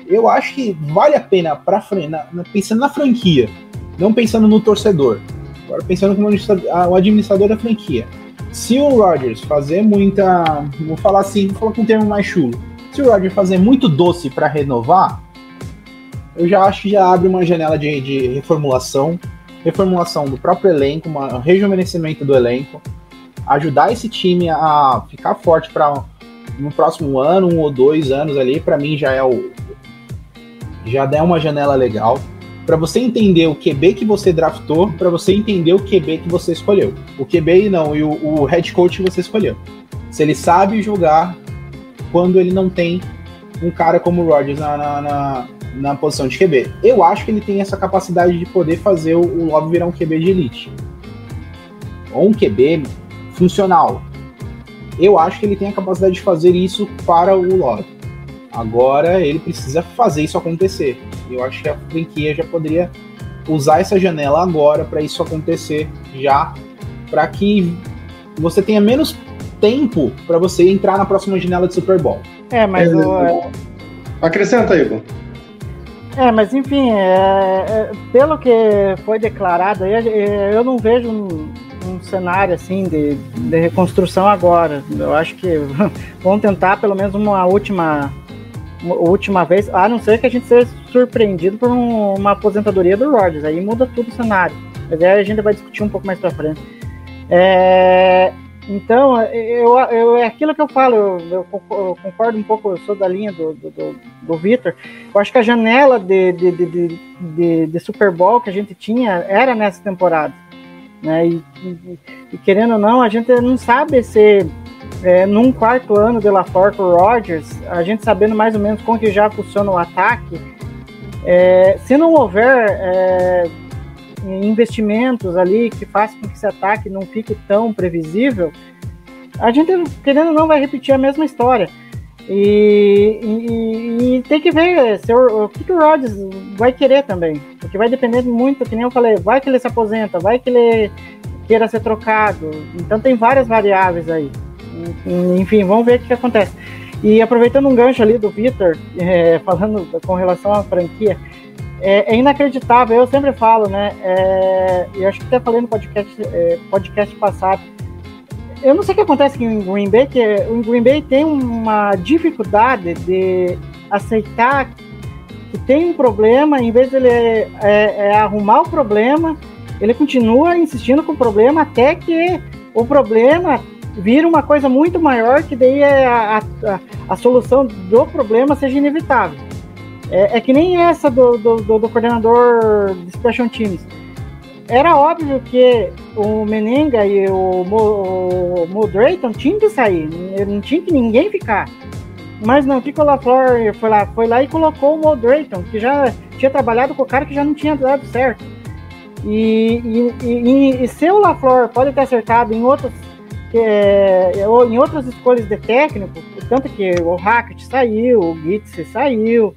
[SPEAKER 5] Eu acho que vale a pena, pra, na- na- pensando na franquia, não pensando no torcedor, agora pensando como administra- ah, o administrador da franquia. Se o Rodgers fazer muita. Vou falar assim, vou falar com um termo mais chulo. Se o Rodgers fazer muito doce para renovar, eu já acho que já abre uma janela de, de reformulação reformulação do próprio elenco, um rejuvenescimento do elenco, ajudar esse time a ficar forte para no próximo ano, um ou dois anos ali, para mim já é o já der uma janela legal para você entender o QB que você draftou, para você entender o QB que você escolheu. O QB não, e o, o head coach que você escolheu. Se ele sabe jogar quando ele não tem um cara como o Rodgers na, na, na, na posição de QB. Eu acho que ele tem essa capacidade de poder fazer o, o Love virar um QB de elite. Ou um QB funcional. Eu acho que ele tem a capacidade de fazer isso para o Love. Agora ele precisa fazer isso acontecer. Eu acho que a franquia já poderia usar essa janela agora para isso acontecer já, para que você tenha menos tempo para você entrar na próxima janela de Super Bowl.
[SPEAKER 4] É, mas o, é,
[SPEAKER 3] Acrescenta, Igor.
[SPEAKER 4] é, mas enfim, é, é, pelo que foi declarado, aí, é, eu não vejo um, um cenário assim de, de reconstrução agora. Eu acho que vão tentar pelo menos uma última última vez, a não ser que a gente seja surpreendido por um- uma aposentadoria do Rodgers, aí muda tudo o cenário. Mas aí a gente vai discutir um pouco mais pra frente. É, então, eu, eu, é aquilo que eu falo, eu, eu conco- eu concordo um pouco, eu sou da linha do, do, do, do Vitor. Eu acho que a janela de, de, de, de, de Super Bowl que a gente tinha era nessa temporada. Né? E, e, e querendo ou não, a gente não sabe se é, num quarto ano de o Rodgers, a gente sabendo mais ou menos como que já funciona o ataque, é, se não houver é, investimentos ali que façam com que esse ataque não fique tão previsível, a gente, querendo ou não, vai repetir a mesma história. E, e, e tem que ver se o, o que, que o Rodgers vai querer também. Porque vai depender muito, que nem eu falei, vai que ele se aposenta, vai que ele queira ser trocado. Então tem várias variáveis aí. Enfim, vamos ver o que, acontece. E aproveitando um gancho ali do Vitor, é, falando com relação à franquia, é, é, inacreditável, eu sempre falo, né? É, eu acho que até falei no podcast, é, podcast passado. Eu não sei o que acontece em Green Bay, que o Green Bay tem uma dificuldade de aceitar que tem um problema, em vez de ele é, é, arrumar o problema, ele continua insistindo com o problema até que o problema vira uma coisa muito maior, que daí é a, a, a solução do problema seja inevitável. É, é que nem essa do, do, do, do coordenador de Special Teams. Era óbvio que o Menenga e o, Mo, tinham que sair, não tinha que ninguém ficar. Mas não, o que o LaFleur foi lá, foi lá e colocou o Mo Drayton, que já tinha trabalhado com o cara que já não tinha dado certo. E, e, e, e se o LaFleur pode ter acertado em outros é, em outras escolhas de técnico, tanto que o Hackett saiu, o Gitz saiu,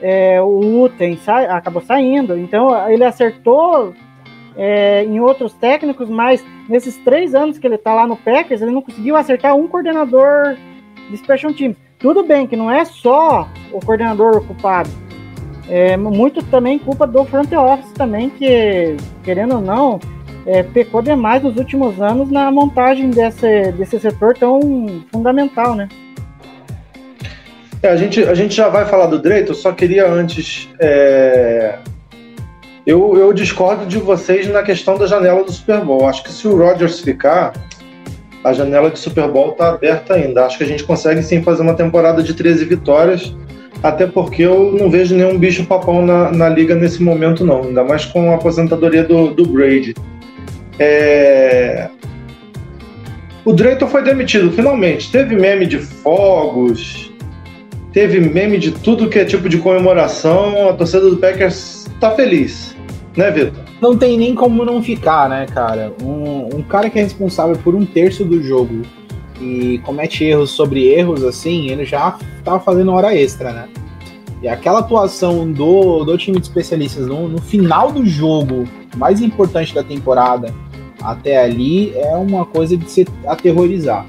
[SPEAKER 4] é, o Uten sa acabou saindo, então ele acertou é, em outros técnicos, mas nesses três anos que ele está lá no Packers, ele não conseguiu acertar um coordenador de Special Teams. Tudo bem que não é só o coordenador ocupado, é muito também culpa do front office também, que, querendo ou não, é, pecou demais nos últimos anos na montagem desse, desse setor tão fundamental, né?
[SPEAKER 3] É, a, gente, a gente já vai falar do Drayton, eu só queria antes. É... Eu, eu discordo de vocês na questão da janela do Super Bowl. Acho que se o Rodgers ficar, a janela de Super Bowl está aberta ainda. Acho que a gente consegue sim fazer uma temporada de 13 vitórias, até porque eu não vejo nenhum bicho papão na, na liga nesse momento, não. Ainda mais com a aposentadoria do, do Brady. É... O Drayton foi demitido, finalmente. Teve meme de fogos, teve meme de tudo que é tipo de comemoração. A torcida do Packers tá feliz, né, Vitor?
[SPEAKER 5] Não tem nem como não ficar, né, cara? Um, um cara que é responsável por um terço do jogo e comete erros sobre erros, assim, ele já tava fazendo hora extra, né? E aquela atuação do, do time de especialistas no, no final do jogo mais importante da temporada até ali é uma coisa de se aterrorizar.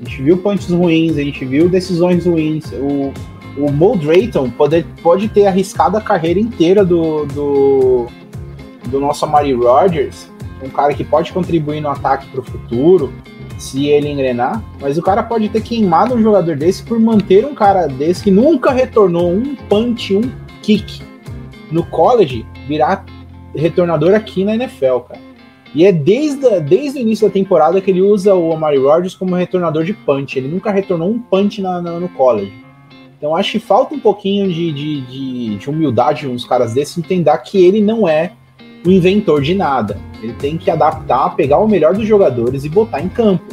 [SPEAKER 5] A gente viu punches ruins, a gente viu decisões ruins. O, o Mo Drayton pode, pode ter arriscado a carreira inteira do, do, do nosso Amari Rodgers, um cara que pode contribuir no ataque para o futuro, se ele engrenar, mas o cara pode ter queimado um jogador desse por manter um cara desse que nunca retornou um punch, um kick no college, virar retornador aqui na NFL, cara. E é desde, desde o início da temporada que ele usa o Amari Rodgers como retornador de punch. Ele nunca retornou um punch na, na, no college. Então acho que falta um pouquinho de, de, de, de humildade uns caras desses entender que ele não é o inventor de nada. Ele tem que adaptar, pegar o melhor dos jogadores e botar em campo.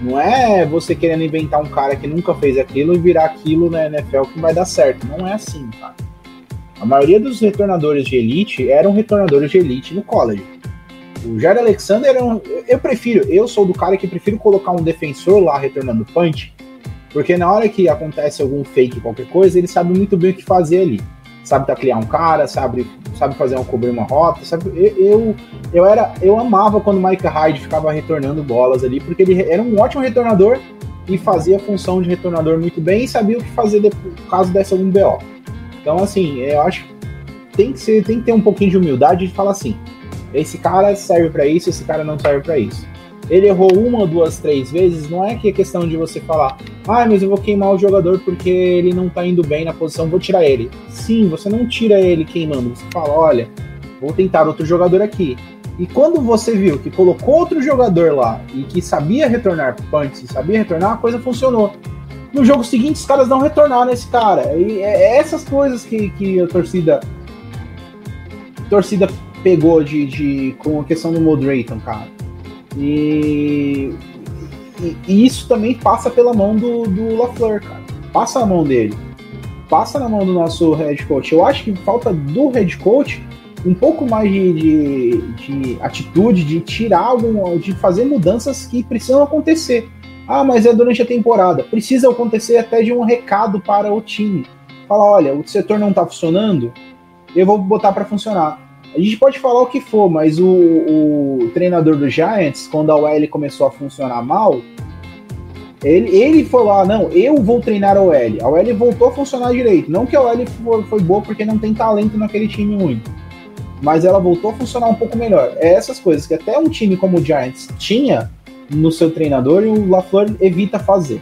[SPEAKER 5] Não é você querendo inventar um cara que nunca fez aquilo e virar aquilo na NFL que vai dar certo. Não é assim, cara. A maioria dos retornadores de elite eram retornadores de elite no college. O Jair Alexander era um, eu prefiro, eu sou do cara que prefiro colocar um defensor lá retornando punch, porque na hora que acontece algum fake, qualquer coisa, ele sabe muito bem o que fazer ali. Sabe taclear um cara, sabe, sabe fazer um cobrir uma rota, sabe? Eu, eu, eu era, eu amava quando o Mike Hyde ficava retornando bolas ali, porque ele era um ótimo retornador e fazia a função de retornador muito bem e sabia o que fazer depois, caso desse algum BO. Então, assim, eu acho que tem que, ser, tem que ter um pouquinho de humildade de falar assim: esse cara serve para isso, esse cara não serve para isso. Ele errou uma, duas, três vezes, não é que é questão de você falar, ah, mas eu vou queimar o jogador porque ele não tá indo bem na posição, vou tirar ele. Sim, você não tira ele queimando, você fala, olha, vou tentar outro jogador aqui. E quando você viu que colocou outro jogador lá e que sabia retornar punch, sabia retornar, a coisa funcionou. No jogo seguinte, os caras não retornaram nesse cara. E é essas coisas que, que a torcida torcida pegou de, de, com a questão do Moderaton, cara. E, e, e, isso também passa pela mão do, do LaFleur, cara. Passa na mão dele. Passa na mão do nosso head coach. Eu acho que falta do head coach um pouco mais de, de, de atitude, de tirar algum, de fazer mudanças que precisam acontecer. Ah, mas é durante a temporada. Precisa acontecer até de um recado para o time. Fala, olha, o setor não está funcionando, eu vou botar para funcionar. A gente pode falar o que for, mas o, o treinador do Giants, quando a OL começou a funcionar mal, ele, ele falou: ah, não, eu vou treinar a OL. A OL voltou a funcionar direito. Não que a OL foi, foi boa porque não tem talento naquele time muito. Mas ela voltou a funcionar um pouco melhor. É essas coisas que até um time como o Giants tinha no seu treinador e o LaFleur evita fazer.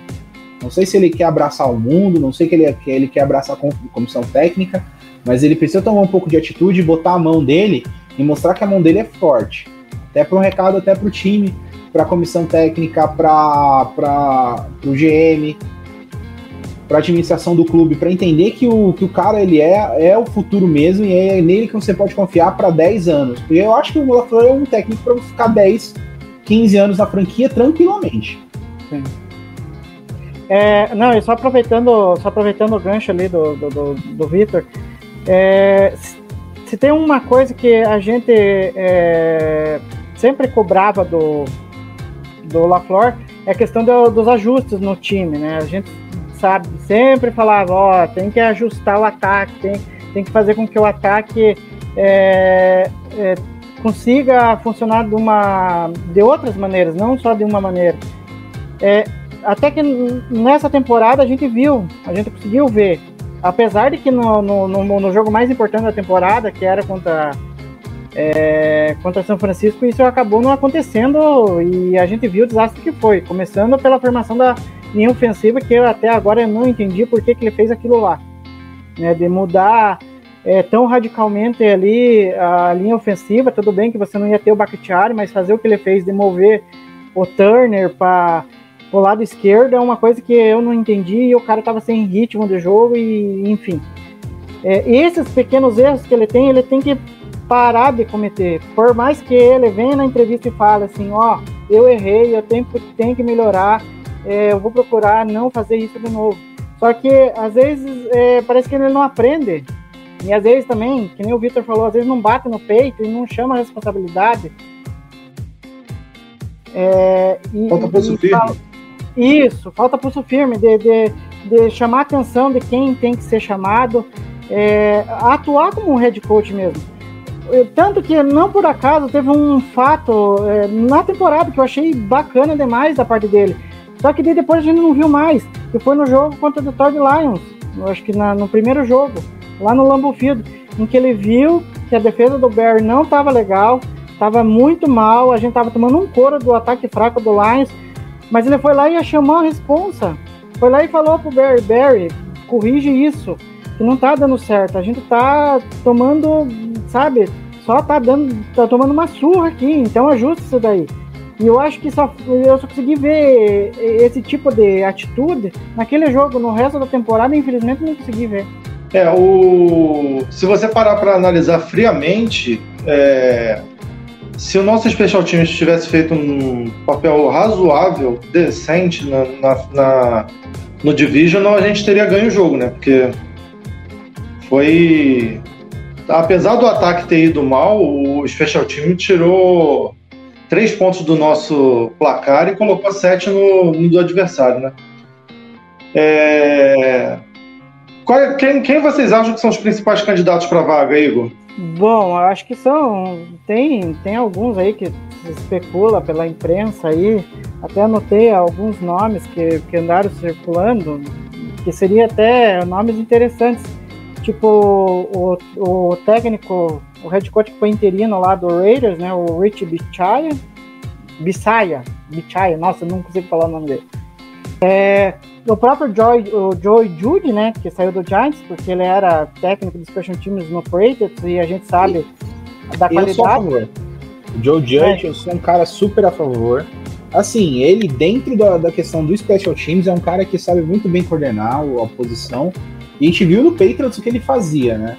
[SPEAKER 5] Não sei se ele quer abraçar o mundo, não sei que ele, que ele quer abraçar a comissão técnica, mas ele precisa tomar um pouco de atitude, botar a mão dele e mostrar que a mão dele é forte. Até para um recado, até para o time, para a comissão técnica, para o GM, para a administração do clube, para entender que o, que o cara ele é, é o futuro mesmo e é nele que você pode confiar para 10 anos. Porque eu acho que o LaFleur é um técnico para ficar 10, 15 anos na franquia tranquilamente.
[SPEAKER 4] Sim. É, não, e só aproveitando, só aproveitando o gancho ali do, do, do, do Vitor, é, se tem uma coisa que a gente é, sempre cobrava do, do LaFleur, é a questão do, dos ajustes no time, né? A gente sabe, sempre falava, ó, tem que ajustar o ataque, tem, tem que fazer com que o ataque é, é, consiga funcionar de, uma, de outras maneiras, não só de uma maneira. É, até que nessa temporada a gente viu, a gente conseguiu ver apesar de que no, no, no, no, jogo mais importante da temporada, que era contra, é, contra São Francisco, isso acabou não acontecendo e a gente viu o desastre que foi, começando pela formação da linha ofensiva, que eu até agora não entendi por que, que ele fez aquilo lá, né, de mudar é, tão radicalmente ali a linha ofensiva, tudo bem que você não ia ter o Bakhtiari, mas fazer o que ele fez de mover o Turner para o lado esquerdo é uma coisa que eu não entendi e o cara estava sem ritmo do jogo e enfim. É, esses pequenos erros que ele tem, ele tem que parar de cometer. Por mais que ele venha na entrevista e fale assim, ó, oh, eu errei, eu tenho, tenho que melhorar, é, eu vou procurar não fazer isso de novo. Só que às vezes é, parece que ele não aprende. E às vezes também, que nem o Victor falou, às vezes não bate no peito e não chama a responsabilidade.
[SPEAKER 3] É, e, Falta firme.
[SPEAKER 4] Isso, falta pulso firme de, de, de chamar a atenção de quem tem que ser chamado, é, atuar como um head coach mesmo. Tanto que não por acaso teve um fato é, na temporada que eu achei bacana demais da parte dele. Só que depois a gente não viu mais. Que foi no jogo contra o Detroit Lions. Eu acho que na, no primeiro jogo, lá no Lambeau Field, em que ele viu que a defesa do Bear não estava legal, estava muito mal, a gente estava tomando um couro do ataque fraco do Lions mas ele foi lá e chamou a responsa. Foi lá e falou pro Barry, Barry, corrige isso, que não tá dando certo. A gente tá tomando, sabe, só tá dando, tá tomando uma surra aqui, então ajusta isso daí. E eu acho que só, eu só consegui ver esse tipo de atitude naquele jogo. No resto da temporada, infelizmente, não consegui ver.
[SPEAKER 3] É, o... se você parar para analisar friamente, é se o nosso Special Teams tivesse feito um papel razoável, decente na, na, na, no Division, a gente teria ganho o jogo, né? Porque foi. Apesar do ataque ter ido mal, o Special Team tirou três pontos do nosso placar e colocou sete no, no do adversário, né? É... Qual, quem, quem vocês acham que são os principais candidatos para a vaga, Igor?
[SPEAKER 4] Bom, acho que são. Tem, tem alguns aí que especula pela imprensa aí. Até anotei alguns nomes que, que andaram circulando, que seria até nomes interessantes. Tipo o, o técnico, o head coach que foi interino lá do Raiders, né? O Rich Bichaya. Bisaya, Bichaya, nossa, não consigo falar o nome dele. É, o próprio Joy, o Joy Judy, né, que saiu do Giants, porque ele era técnico dos special teams no Patriots e a gente sabe e, da qualidade. Eu sou a favor.
[SPEAKER 5] O Joe Judge, é. eu sou um cara super a favor. Assim, ele dentro da, da questão do special teams é um cara que sabe muito bem coordenar a posição. E a gente viu no Patriots o que ele fazia, né?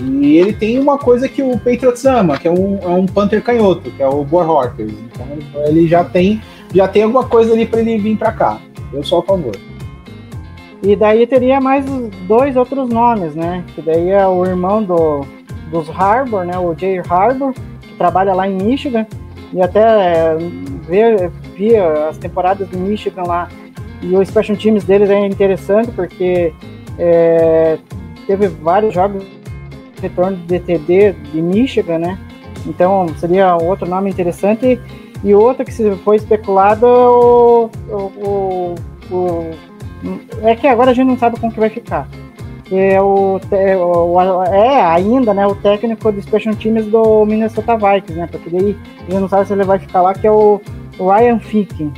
[SPEAKER 5] E ele tem uma coisa que o Patriots ama, que é um, é um Panther canhoto, que é o Borhorter. Então ele já tem, já tem alguma coisa ali para ele vir para cá. Eu sou a favor.
[SPEAKER 4] E daí teria mais dois outros nomes, né? Que daí é o irmão do, dos Harbour, né? O Jay Harbour, que trabalha lá em Michigan. E até é, ver, via as temporadas do Michigan lá. E o Special Teams deles é interessante porque é, teve vários jogos de retorno de DTD de Michigan, né? Então seria outro nome interessante. E outro que se foi especulado é o, o, o, é que agora a gente não sabe como que vai ficar. É, o, o, é ainda né, o técnico do Special Teams do Minnesota Vikings, né? Porque daí a gente não sabe se ele vai ficar lá, que é o Ryan Ficking.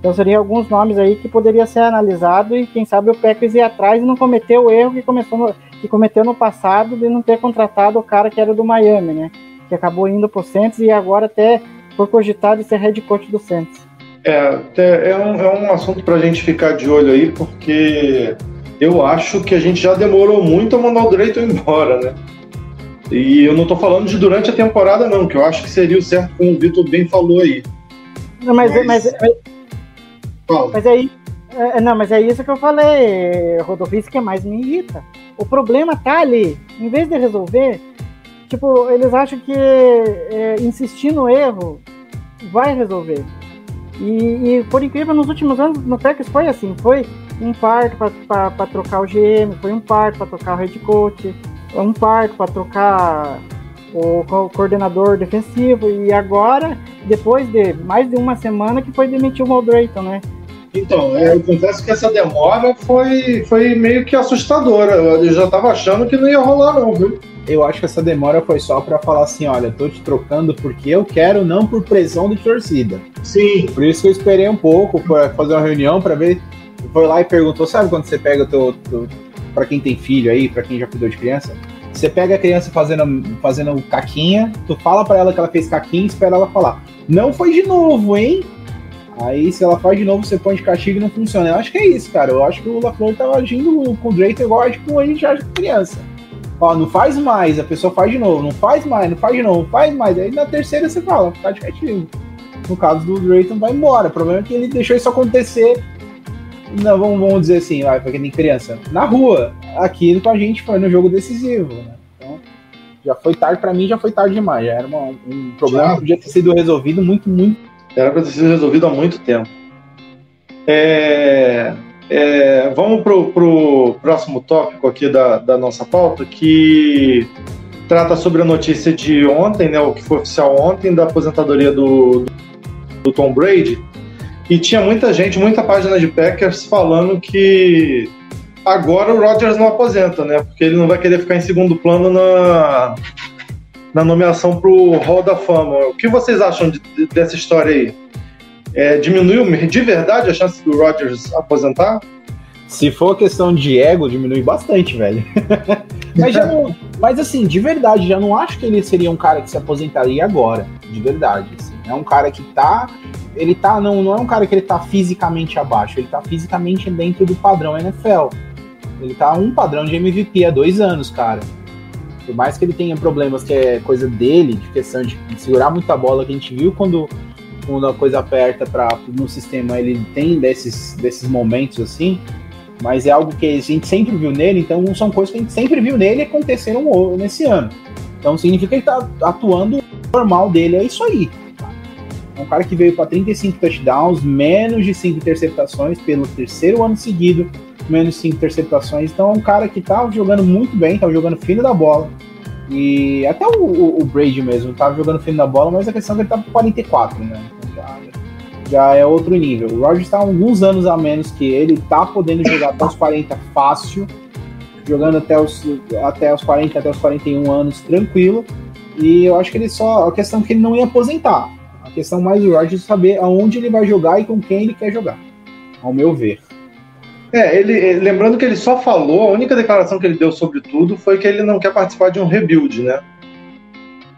[SPEAKER 4] Então seriam alguns nomes aí que poderia ser analisado e quem sabe o Packers ir atrás e não cometer o erro que, começou no, que cometeu no passado de não ter contratado o cara que era do Miami, né? Que acabou indo pro Saints e agora até foi cogitado ser head coach do Saints.
[SPEAKER 3] É, é um, é um assunto para a gente ficar de olho aí, porque eu acho que a gente já demorou muito a mandar o Drayton embora, né? E eu não tô falando de durante a temporada, não, que eu acho que seria o certo, como o Vitor bem falou aí.
[SPEAKER 4] Não, mas, mas, mas, mas, mas aí. É, não, mas é isso que eu falei, Rodolfo, isso que é mais me irrita. O problema tá ali. Em vez de resolver, tipo, eles acham que é, insistir no erro vai resolver. E, e, por incrível, nos últimos anos no Packers foi assim, foi um parto para trocar o GM, foi um parto para trocar o head coach, um parto para trocar o, coordenador defensivo e agora, depois de mais de uma semana que foi demitir o Moldrayton, né?
[SPEAKER 3] Então, eu confesso que essa demora foi, foi meio que assustadora. Eu já tava achando que não ia rolar, não, viu?
[SPEAKER 5] Eu acho que essa demora foi só para falar assim: olha, tô te trocando porque eu quero, não por pressão de torcida.
[SPEAKER 3] Sim.
[SPEAKER 5] Por isso que eu esperei um pouco para fazer uma reunião para ver. Foi lá e perguntou: sabe quando você pega o teu. teu para quem tem filho aí, para quem já cuidou de criança? Você pega a criança fazendo, fazendo caquinha, tu fala para ela que ela fez caquinha e espera ela falar. Não foi de novo, hein? Aí, se ela faz de novo, você põe de castigo e não funciona. Eu acho que é isso, cara. Eu acho que o LaFleur tá agindo com o Drake igual age com a gente age com criança. Ó, não faz mais, a pessoa faz de novo. Não faz mais, não faz de novo, não faz mais. Aí na terceira você fala, tá de castigo. No caso do Drayton, vai embora. O problema é que ele deixou isso acontecer. Não, vamos, vamos dizer assim, vai, porque tem criança. Na rua. Aqui com a gente foi no jogo decisivo, né? Então, já foi tarde, para mim já foi tarde demais. Já era uma, um problema que podia ter sido resolvido muito, muito
[SPEAKER 3] era para ter sido resolvido há muito tempo. É, é, vamos para o próximo tópico aqui da, da nossa pauta, que trata sobre a notícia de ontem, né, o que foi oficial ontem, da aposentadoria do, do Tom Brady. E tinha muita gente, muita página de Packers falando que agora o Rodgers não aposenta, né? Porque ele não vai querer ficar em segundo plano na, na nomeação para o Hall da Fama. O que vocês acham de, de, dessa história aí? É, diminuiu de verdade a chance do Rodgers aposentar?
[SPEAKER 5] Se for questão de ego, diminui bastante, velho. mas, já não, mas assim, de verdade, já não acho que ele seria um cara que se aposentaria agora. De verdade. Assim. É um cara que tá. Ele tá. Não, não é um cara que ele tá fisicamente abaixo, ele tá fisicamente dentro do padrão NFL. Ele tá um padrão de MVP há dois anos, cara. Por mais que ele tenha problemas que é coisa dele, de questão de segurar muita bola, que a gente viu quando, quando a coisa aperta pra, no sistema, ele tem desses, desses momentos assim, mas é algo que a gente sempre viu nele, então são coisas que a gente sempre viu nele aconteceram nesse ano. Então significa que ele tá atuando normal dele, é isso aí. É um cara que veio para 35 touchdowns, menos de 5 interceptações pelo terceiro ano seguido menos 5 interceptações. Então é um cara que tá jogando muito bem, tá jogando fino da bola. E até o, o, o Brady mesmo tava jogando fino da bola, mas a questão é que ele tá com 44, né? Então já, já é outro nível. O Rogers tá alguns anos a menos que ele, tá podendo jogar até os 40 fácil, jogando até os, até os 40, até os 41 anos tranquilo. E eu acho que ele só. A questão é que ele não ia aposentar. A questão mais do Rogers é saber aonde ele vai jogar e com quem ele quer jogar. Ao meu ver.
[SPEAKER 3] É, ele, lembrando que ele só falou, a única declaração que ele deu sobre tudo foi que ele não quer participar de um rebuild, né?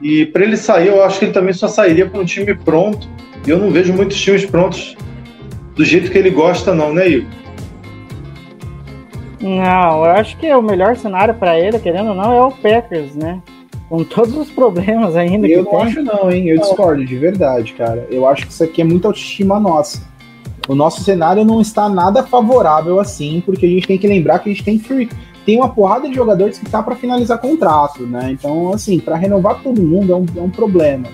[SPEAKER 3] E para ele sair, eu acho que ele também só sairia para um time pronto. E eu não vejo muitos times prontos do jeito que ele gosta, não, né, Igor?
[SPEAKER 4] Não, eu acho que o melhor cenário para ele, querendo ou não, é o Packers, né? Com todos os problemas ainda
[SPEAKER 5] Eu
[SPEAKER 4] que
[SPEAKER 5] não
[SPEAKER 4] tem.
[SPEAKER 5] acho não, hein? Eu discordo, de verdade, cara. Eu acho que isso aqui é muita autoestima nossa. O nosso cenário não está nada favorável assim, porque a gente tem que lembrar que a gente tem free, tem uma porrada de jogadores que tá para finalizar contrato, né? Então, assim, para renovar todo mundo é um, é um problema.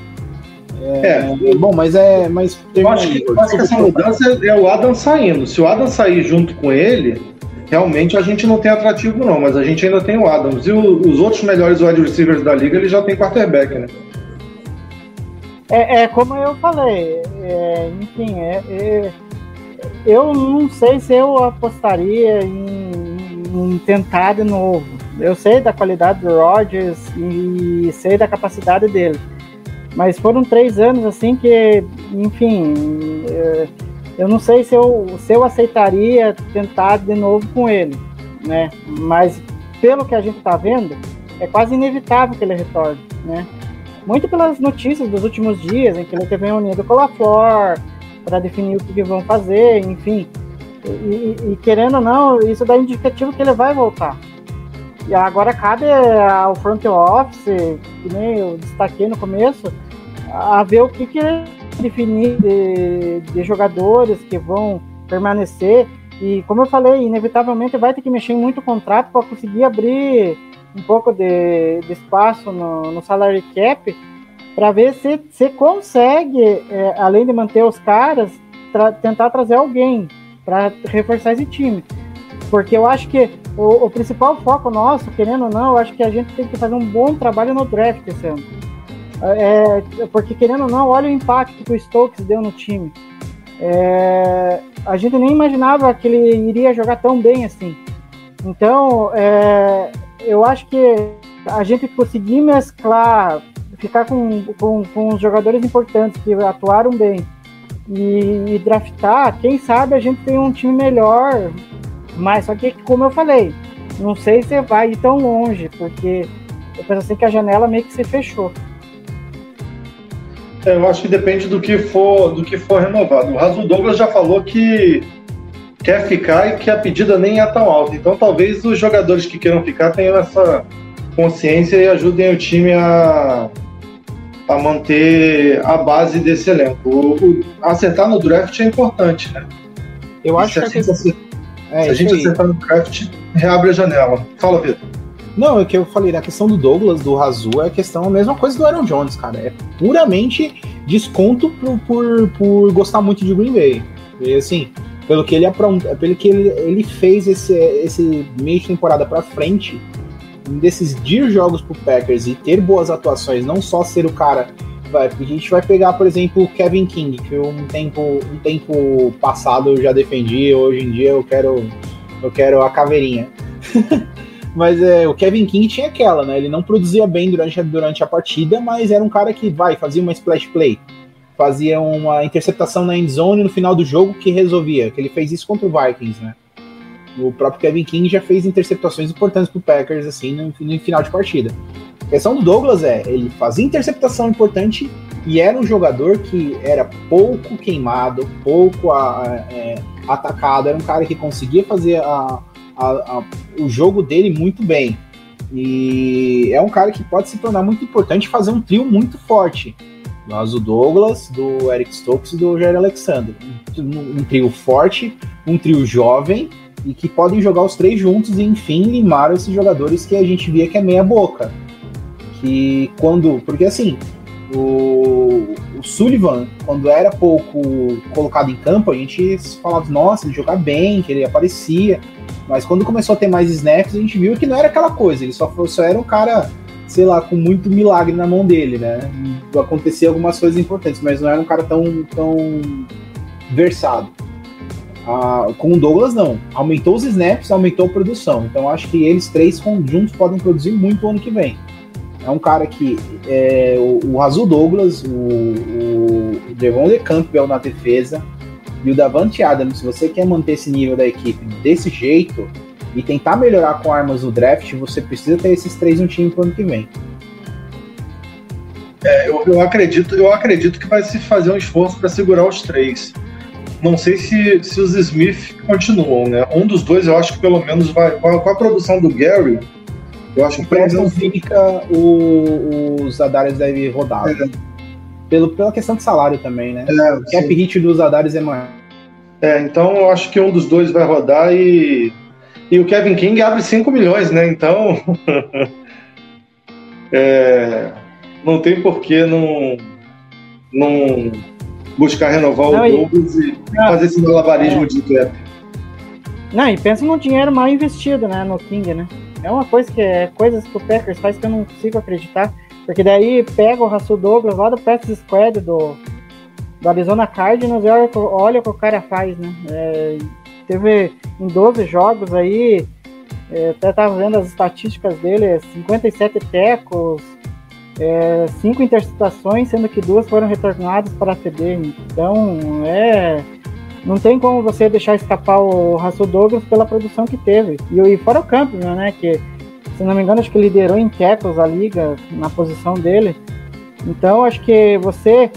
[SPEAKER 5] É, bom, mas é, mas
[SPEAKER 3] Eu acho que, eu acho que essa mudança é, é o Adam saindo. Se o Adam sair junto com ele, realmente a gente não tem atrativo, não, mas a gente ainda tem o Adams. E o- os outros melhores wide receivers da liga, ele já tem quarterback, né?
[SPEAKER 4] É, é como eu falei, é, enfim, é, é, eu não sei se eu apostaria em, em tentar de novo. Eu sei da qualidade do Rodgers e sei da capacidade dele, mas foram três anos assim que, enfim, é, eu não sei se eu, se eu aceitaria tentar de novo com ele, né? Mas pelo que a gente está vendo, é quase inevitável que ele retorne, né? muito pelas notícias dos últimos dias, em que ele teve reunido com a LaFleur para definir o que, vão fazer, enfim. E, e- querendo ou não, isso dá indicativo que ele vai voltar. E agora cabe ao front office, que nem eu destaquei no começo, a ver o que, que definir de, de jogadores que vão permanecer. E como eu falei, inevitavelmente vai ter que mexer em muito contrato para conseguir abrir um pouco de, de espaço no, no salary cap para ver se, se consegue, é, além de manter os caras, tra- tentar trazer alguém para reforçar esse time. Porque eu acho que o, o principal foco nosso, querendo ou não, eu acho que a gente tem que fazer um bom trabalho no draft esse ano. É, porque querendo ou não, olha o impacto que o Stokes deu no time. É, a gente nem imaginava que ele iria jogar tão bem assim. Então, é, eu acho que a gente conseguir mesclar, ficar com, com, com os jogadores importantes que atuaram bem e, e draftar, quem sabe a gente tem um time melhor. Mas só que, como eu falei, não sei se vai ir tão longe, porque eu penso assim que a janela meio que se fechou.
[SPEAKER 3] É, Eu acho que depende do que for, do que for renovado. O Rasul Douglas já falou que quer ficar e que a pedida nem é tão alta. Então talvez os jogadores que queiram ficar tenham essa consciência e ajudem o time a, a manter a base desse elenco. O, o- acertar no draft é importante, né?
[SPEAKER 5] eu acho
[SPEAKER 3] se
[SPEAKER 5] que
[SPEAKER 3] a
[SPEAKER 5] questão-
[SPEAKER 3] acertar,
[SPEAKER 5] é,
[SPEAKER 3] se a gente
[SPEAKER 5] aí.
[SPEAKER 3] acertar no draft, reabre a janela. Fala, Vitor.
[SPEAKER 5] Não, é que eu falei, a questão do Douglas, do Razu, é a questão a mesma coisa do Aaron Jones, cara. É puramente desconto por, por, por gostar muito de Green Bay. E assim, pelo que ele apronta, pelo que ele, ele fez esse, esse meio de temporada pra frente, em decidir jogos pro Packers e ter boas atuações, não só ser o cara. Vai, a gente vai pegar, por exemplo, o Kevin King, que um tempo, um tempo passado eu já defendi, hoje em dia eu quero, eu quero a caveirinha. Mas é, o Kevin King tinha aquela, né? Ele não produzia bem durante, a- durante a partida, mas era um cara que vai, fazia uma splash play. Fazia uma interceptação na end zone no final do jogo que resolvia. Que ele fez isso contra o Vikings, né? O próprio Kevin King já fez interceptações importantes pro Packers, assim, no, no final de partida. A questão do Douglas é, ele fazia interceptação importante e era um jogador que era pouco queimado, pouco a- a- é, atacado, era um cara que conseguia fazer a- o jogo dele muito bem. E é um cara que pode se tornar muito importante fazer um trio muito forte. Nós, o Douglas, do Eric Stokes e do Jair Alexander. Um, um trio forte, um trio jovem e que podem jogar os três juntos e enfim limar esses jogadores que a gente via que é meia boca. Que quando. Porque assim, o, o Sullivan, quando era pouco colocado em campo, a gente falava, nossa, ele joga bem, que ele aparecia. Mas quando começou a ter mais snaps, a gente viu que não era aquela coisa, ele só, só era um cara, sei lá, com muito milagre na mão dele, né? Acontecia algumas coisas importantes, mas não era um cara tão, tão versado. Ah, com o Douglas, não. Aumentou os snaps, aumentou a produção. Então acho que eles três conjuntos podem produzir muito ano que vem. É um cara que é, o, o Razul Douglas, o, o Devon de Campbell na defesa e o Davante Adams, se você quer manter esse nível da equipe desse jeito e tentar melhorar com armas no draft, você precisa ter esses três no time pro ano que vem.
[SPEAKER 3] Eu, eu acredito, eu acredito que vai se fazer um esforço para segurar os três. Não sei se, se os Smith continuam, né? Um dos dois eu acho que pelo menos vai. Com a, com a produção do Gary, eu acho que pelo menos.
[SPEAKER 5] fica, o, os Adares devem rodar.
[SPEAKER 3] É.
[SPEAKER 5] Pelo, pela questão de salário também, né?
[SPEAKER 3] É,
[SPEAKER 5] O cap
[SPEAKER 3] sim.
[SPEAKER 5] hit dos Adares é maior.
[SPEAKER 3] É, então eu acho que um dos dois vai rodar e. E o Kevin King abre 5 milhões, né? Então. é, não tem por que não, não buscar renovar
[SPEAKER 4] Não,
[SPEAKER 3] o Douglas e
[SPEAKER 4] Ah,
[SPEAKER 3] fazer esse malabarismo
[SPEAKER 4] é.
[SPEAKER 3] de cap.
[SPEAKER 4] Não, e pensa num dinheiro mal investido, né, no King, né? É uma coisa que é coisas que o Packers faz que eu não consigo acreditar. Porque daí pega o Russell Douglas lá do practice squad do, do Arizona Cardinals e olha, o que- olha o que o cara faz, né? É, teve em 12 jogos aí, é, até tava vendo as estatísticas dele, é 57 tecos, 5 interceptações, sendo que duas foram retornadas para TD. Então, é não tem como você deixar escapar o Russell Douglas pela produção que teve. E, e fora o Campbell, né? Que, se não me engano, acho que liderou em tackles a liga na posição dele. Então, acho que você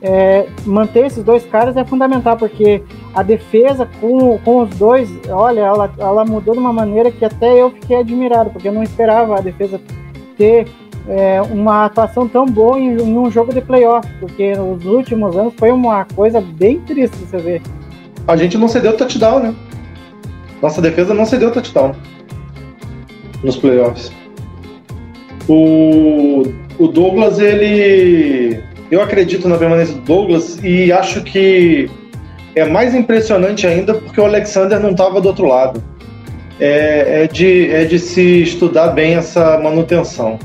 [SPEAKER 4] é, manter esses dois caras é fundamental, porque a defesa com, com os dois, olha, ela, ela mudou de uma maneira que até eu fiquei admirado, porque eu não esperava a defesa ter é, uma atuação tão boa em, em um jogo de playoff, porque nos últimos anos foi uma coisa bem triste você ver.
[SPEAKER 3] A gente não cedeu touchdown, né? Nossa defesa não cedeu touchdown nos playoffs. O, o Douglas, ele. Eu acredito na permanência do Douglas e acho que é mais impressionante ainda porque o Alexander não estava do outro lado. É, é, de, é de se estudar bem essa manutenção.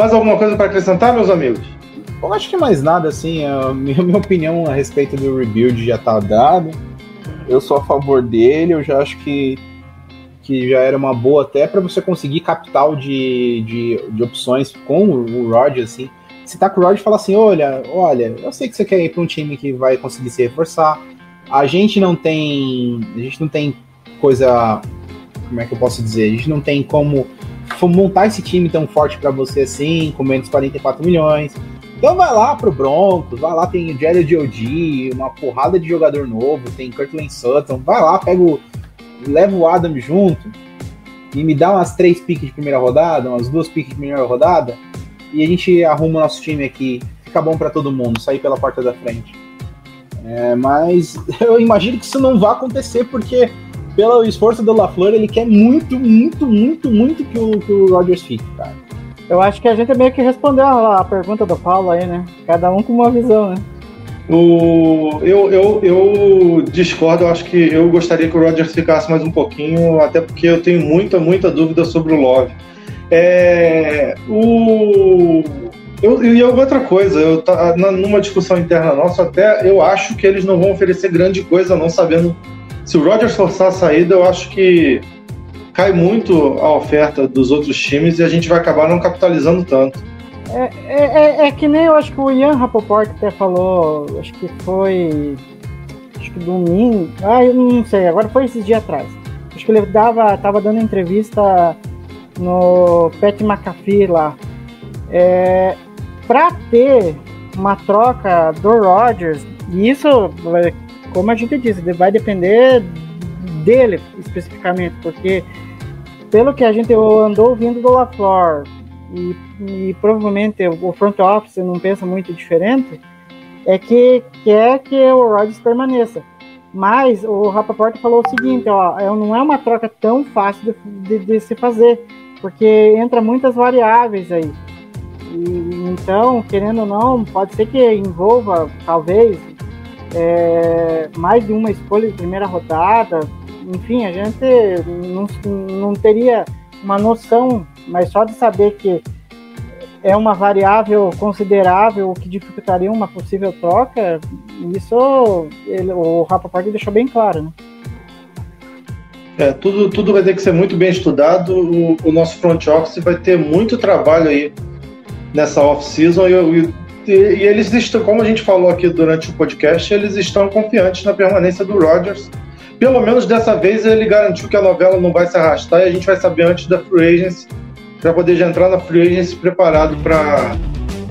[SPEAKER 3] Mais alguma coisa para acrescentar, meus amigos?
[SPEAKER 5] Eu acho que mais nada, assim, a minha, minha opinião a respeito do rebuild já tá dada. Eu sou a favor dele, eu já acho que, que já era uma boa até para você conseguir capital de, de, de opções com o Rodgers, assim. Se tá com o Rodgers, fala assim, olha, olha, eu sei que você quer ir para um time que vai conseguir se reforçar. A gente não tem, a gente não tem coisa, como é que eu posso dizer? A gente não tem como montar esse time tão forte para você assim, com menos 44 milhões. Então vai lá pro Broncos, vai lá, tem o Jerry G.O.D., uma porrada de jogador novo, tem Kirtland Sutton, vai lá, pega o. leva o Adam junto e me dá umas três piques de primeira rodada, umas duas piques de primeira rodada, e a gente arruma nosso time aqui, fica bom para todo mundo, sair pela porta da frente. É, mas eu imagino que isso não vai acontecer, porque pelo esforço do LaFleur, ele quer muito, muito, muito, muito que o, que o Rodgers fique, cara.
[SPEAKER 4] Eu acho que a gente meio que respondeu a, a pergunta do Paulo aí, né? Cada um com uma visão, né?
[SPEAKER 3] O, eu, eu, eu discordo, eu acho que eu gostaria que o Rodgers ficasse mais um pouquinho, até porque eu tenho muita, muita dúvida sobre o Love. É, o, eu, e outra coisa, eu tá, na- numa discussão interna nossa, até eu acho que eles não vão oferecer grande coisa, não sabendo. Se o Rodgers forçar a saída, eu acho que cai muito a oferta dos outros times e a gente vai acabar não capitalizando tanto.
[SPEAKER 4] É, é, é- é que nem eu acho que o Ian Rapoport até falou, acho que foi. Acho que domingo. Ah, eu não sei, agora foi esses dias atrás. Acho que ele dava, tava dando entrevista no Pat McAfee lá. É, pra ter uma troca do Rodgers, e isso, como a gente disse, vai depender dele especificamente, porque pelo que a gente andou ouvindo do LaFleur, e, e provavelmente o front office não pensa muito diferente, é que quer que o Rodgers permaneça. Mas o Rapaport falou o seguinte, ó, é- não é uma troca tão fácil de, de- de se fazer, porque entra muitas variáveis aí. E, então, querendo ou não, pode ser que envolva, talvez, é, mais de uma escolha de primeira rodada. Enfim, a gente não, não teria uma noção, mas só de saber que é uma variável considerável que dificultaria uma possível troca, isso ele, o Rapaport deixou bem claro, né?
[SPEAKER 3] É, tudo, tudo vai ter que ser muito bem estudado. O, o nosso front office vai ter muito trabalho aí nessa off-season e, e- e eles estão, como a gente falou aqui durante o podcast, eles estão confiantes na permanência do Rodgers. Pelo menos dessa vez ele garantiu que a novela não vai se arrastar e a gente vai saber antes da free agency para poder já entrar na free agency preparado para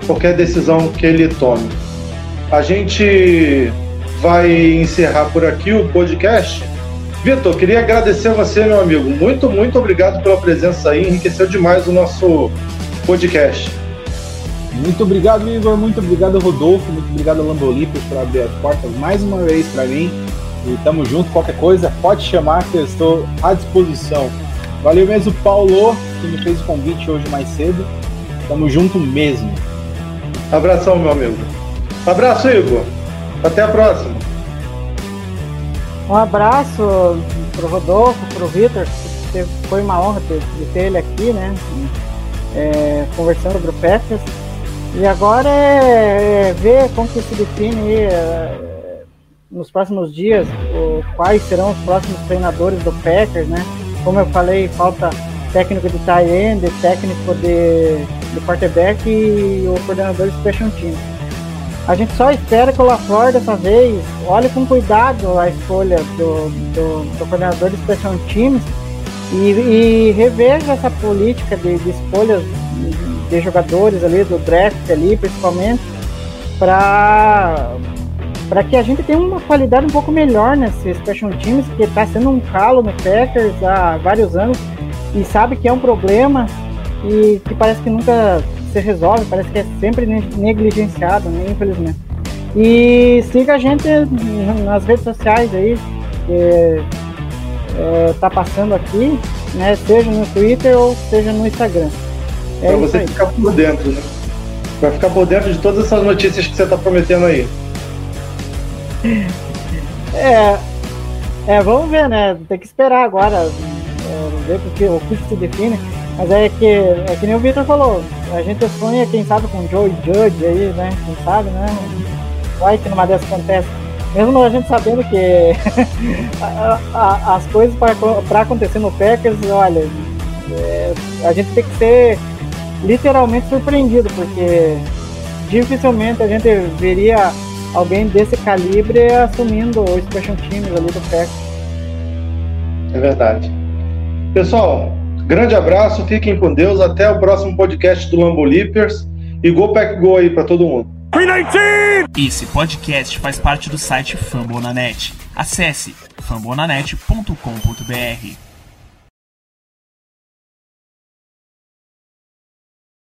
[SPEAKER 3] qualquer decisão que ele tome. A gente vai encerrar por aqui o podcast. Vitor, queria agradecer a você, meu amigo. Muito, muito obrigado pela presença aí. Enriqueceu demais o nosso podcast.
[SPEAKER 5] Muito obrigado, Igor. Muito obrigado, Rodolfo. Muito obrigado, Lambolipos, por abrir as portas mais uma vez para mim. E tamo junto. Qualquer coisa, pode chamar que eu estou à disposição. Valeu mesmo, Paulo, que me fez o convite hoje mais cedo. Tamo junto mesmo.
[SPEAKER 3] Abração, meu amigo. Abraço, Igor. Até a próxima.
[SPEAKER 4] Um abraço pro Rodolfo, pro Vitor, foi uma honra ter, ter ele aqui, né? É, conversando sobre o Packers. E agora é, é, ver como que se define é, nos próximos dias o, quais serão os próximos treinadores do Packers, né? Como eu falei, falta técnico de tight end, técnico de, de quarterback e o coordenador de special teams. A gente só espera que o LaFleur dessa vez olhe com cuidado a escolha do, do, do coordenador de Special Teams e, e reveja essa política de, de escolhas de jogadores ali, do draft ali, principalmente, para para que a gente tenha uma qualidade um pouco melhor nesse Special Teams, que está sendo um calo no Packers há vários anos e sabe que é um problema e que parece que nunca se resolve, parece que é sempre negligenciado, né, infelizmente. E siga a gente nas redes sociais aí, que é, tá passando aqui, né, seja no Twitter ou seja no Instagram.
[SPEAKER 3] É pra você aí. ficar por dentro, né? Vai ficar por dentro de todas essas notícias que você tá prometendo aí.
[SPEAKER 4] É, é, vamos ver, né? Tem que esperar agora, é, ver porque o que se define. Mas é que, é que nem o Victor falou, a gente sonha, quem sabe, com Joe Judge aí, né? Quem sabe, né? Vai que numa dessas acontece. Mesmo a gente sabendo que a, a, as coisas para acontecer no Packers, olha, é, a gente tem que ser literalmente surpreendido, porque dificilmente a gente veria alguém desse calibre assumindo o Special Teams ali do Packers.
[SPEAKER 3] É verdade. Pessoal, Grande abraço, fiquem com Deus. Até o próximo podcast do Lambo Leapers. E Go Pack Go aí para todo mundo.
[SPEAKER 6] Esse podcast faz parte do site Fambonanet. Acesse fambonanet.com.br.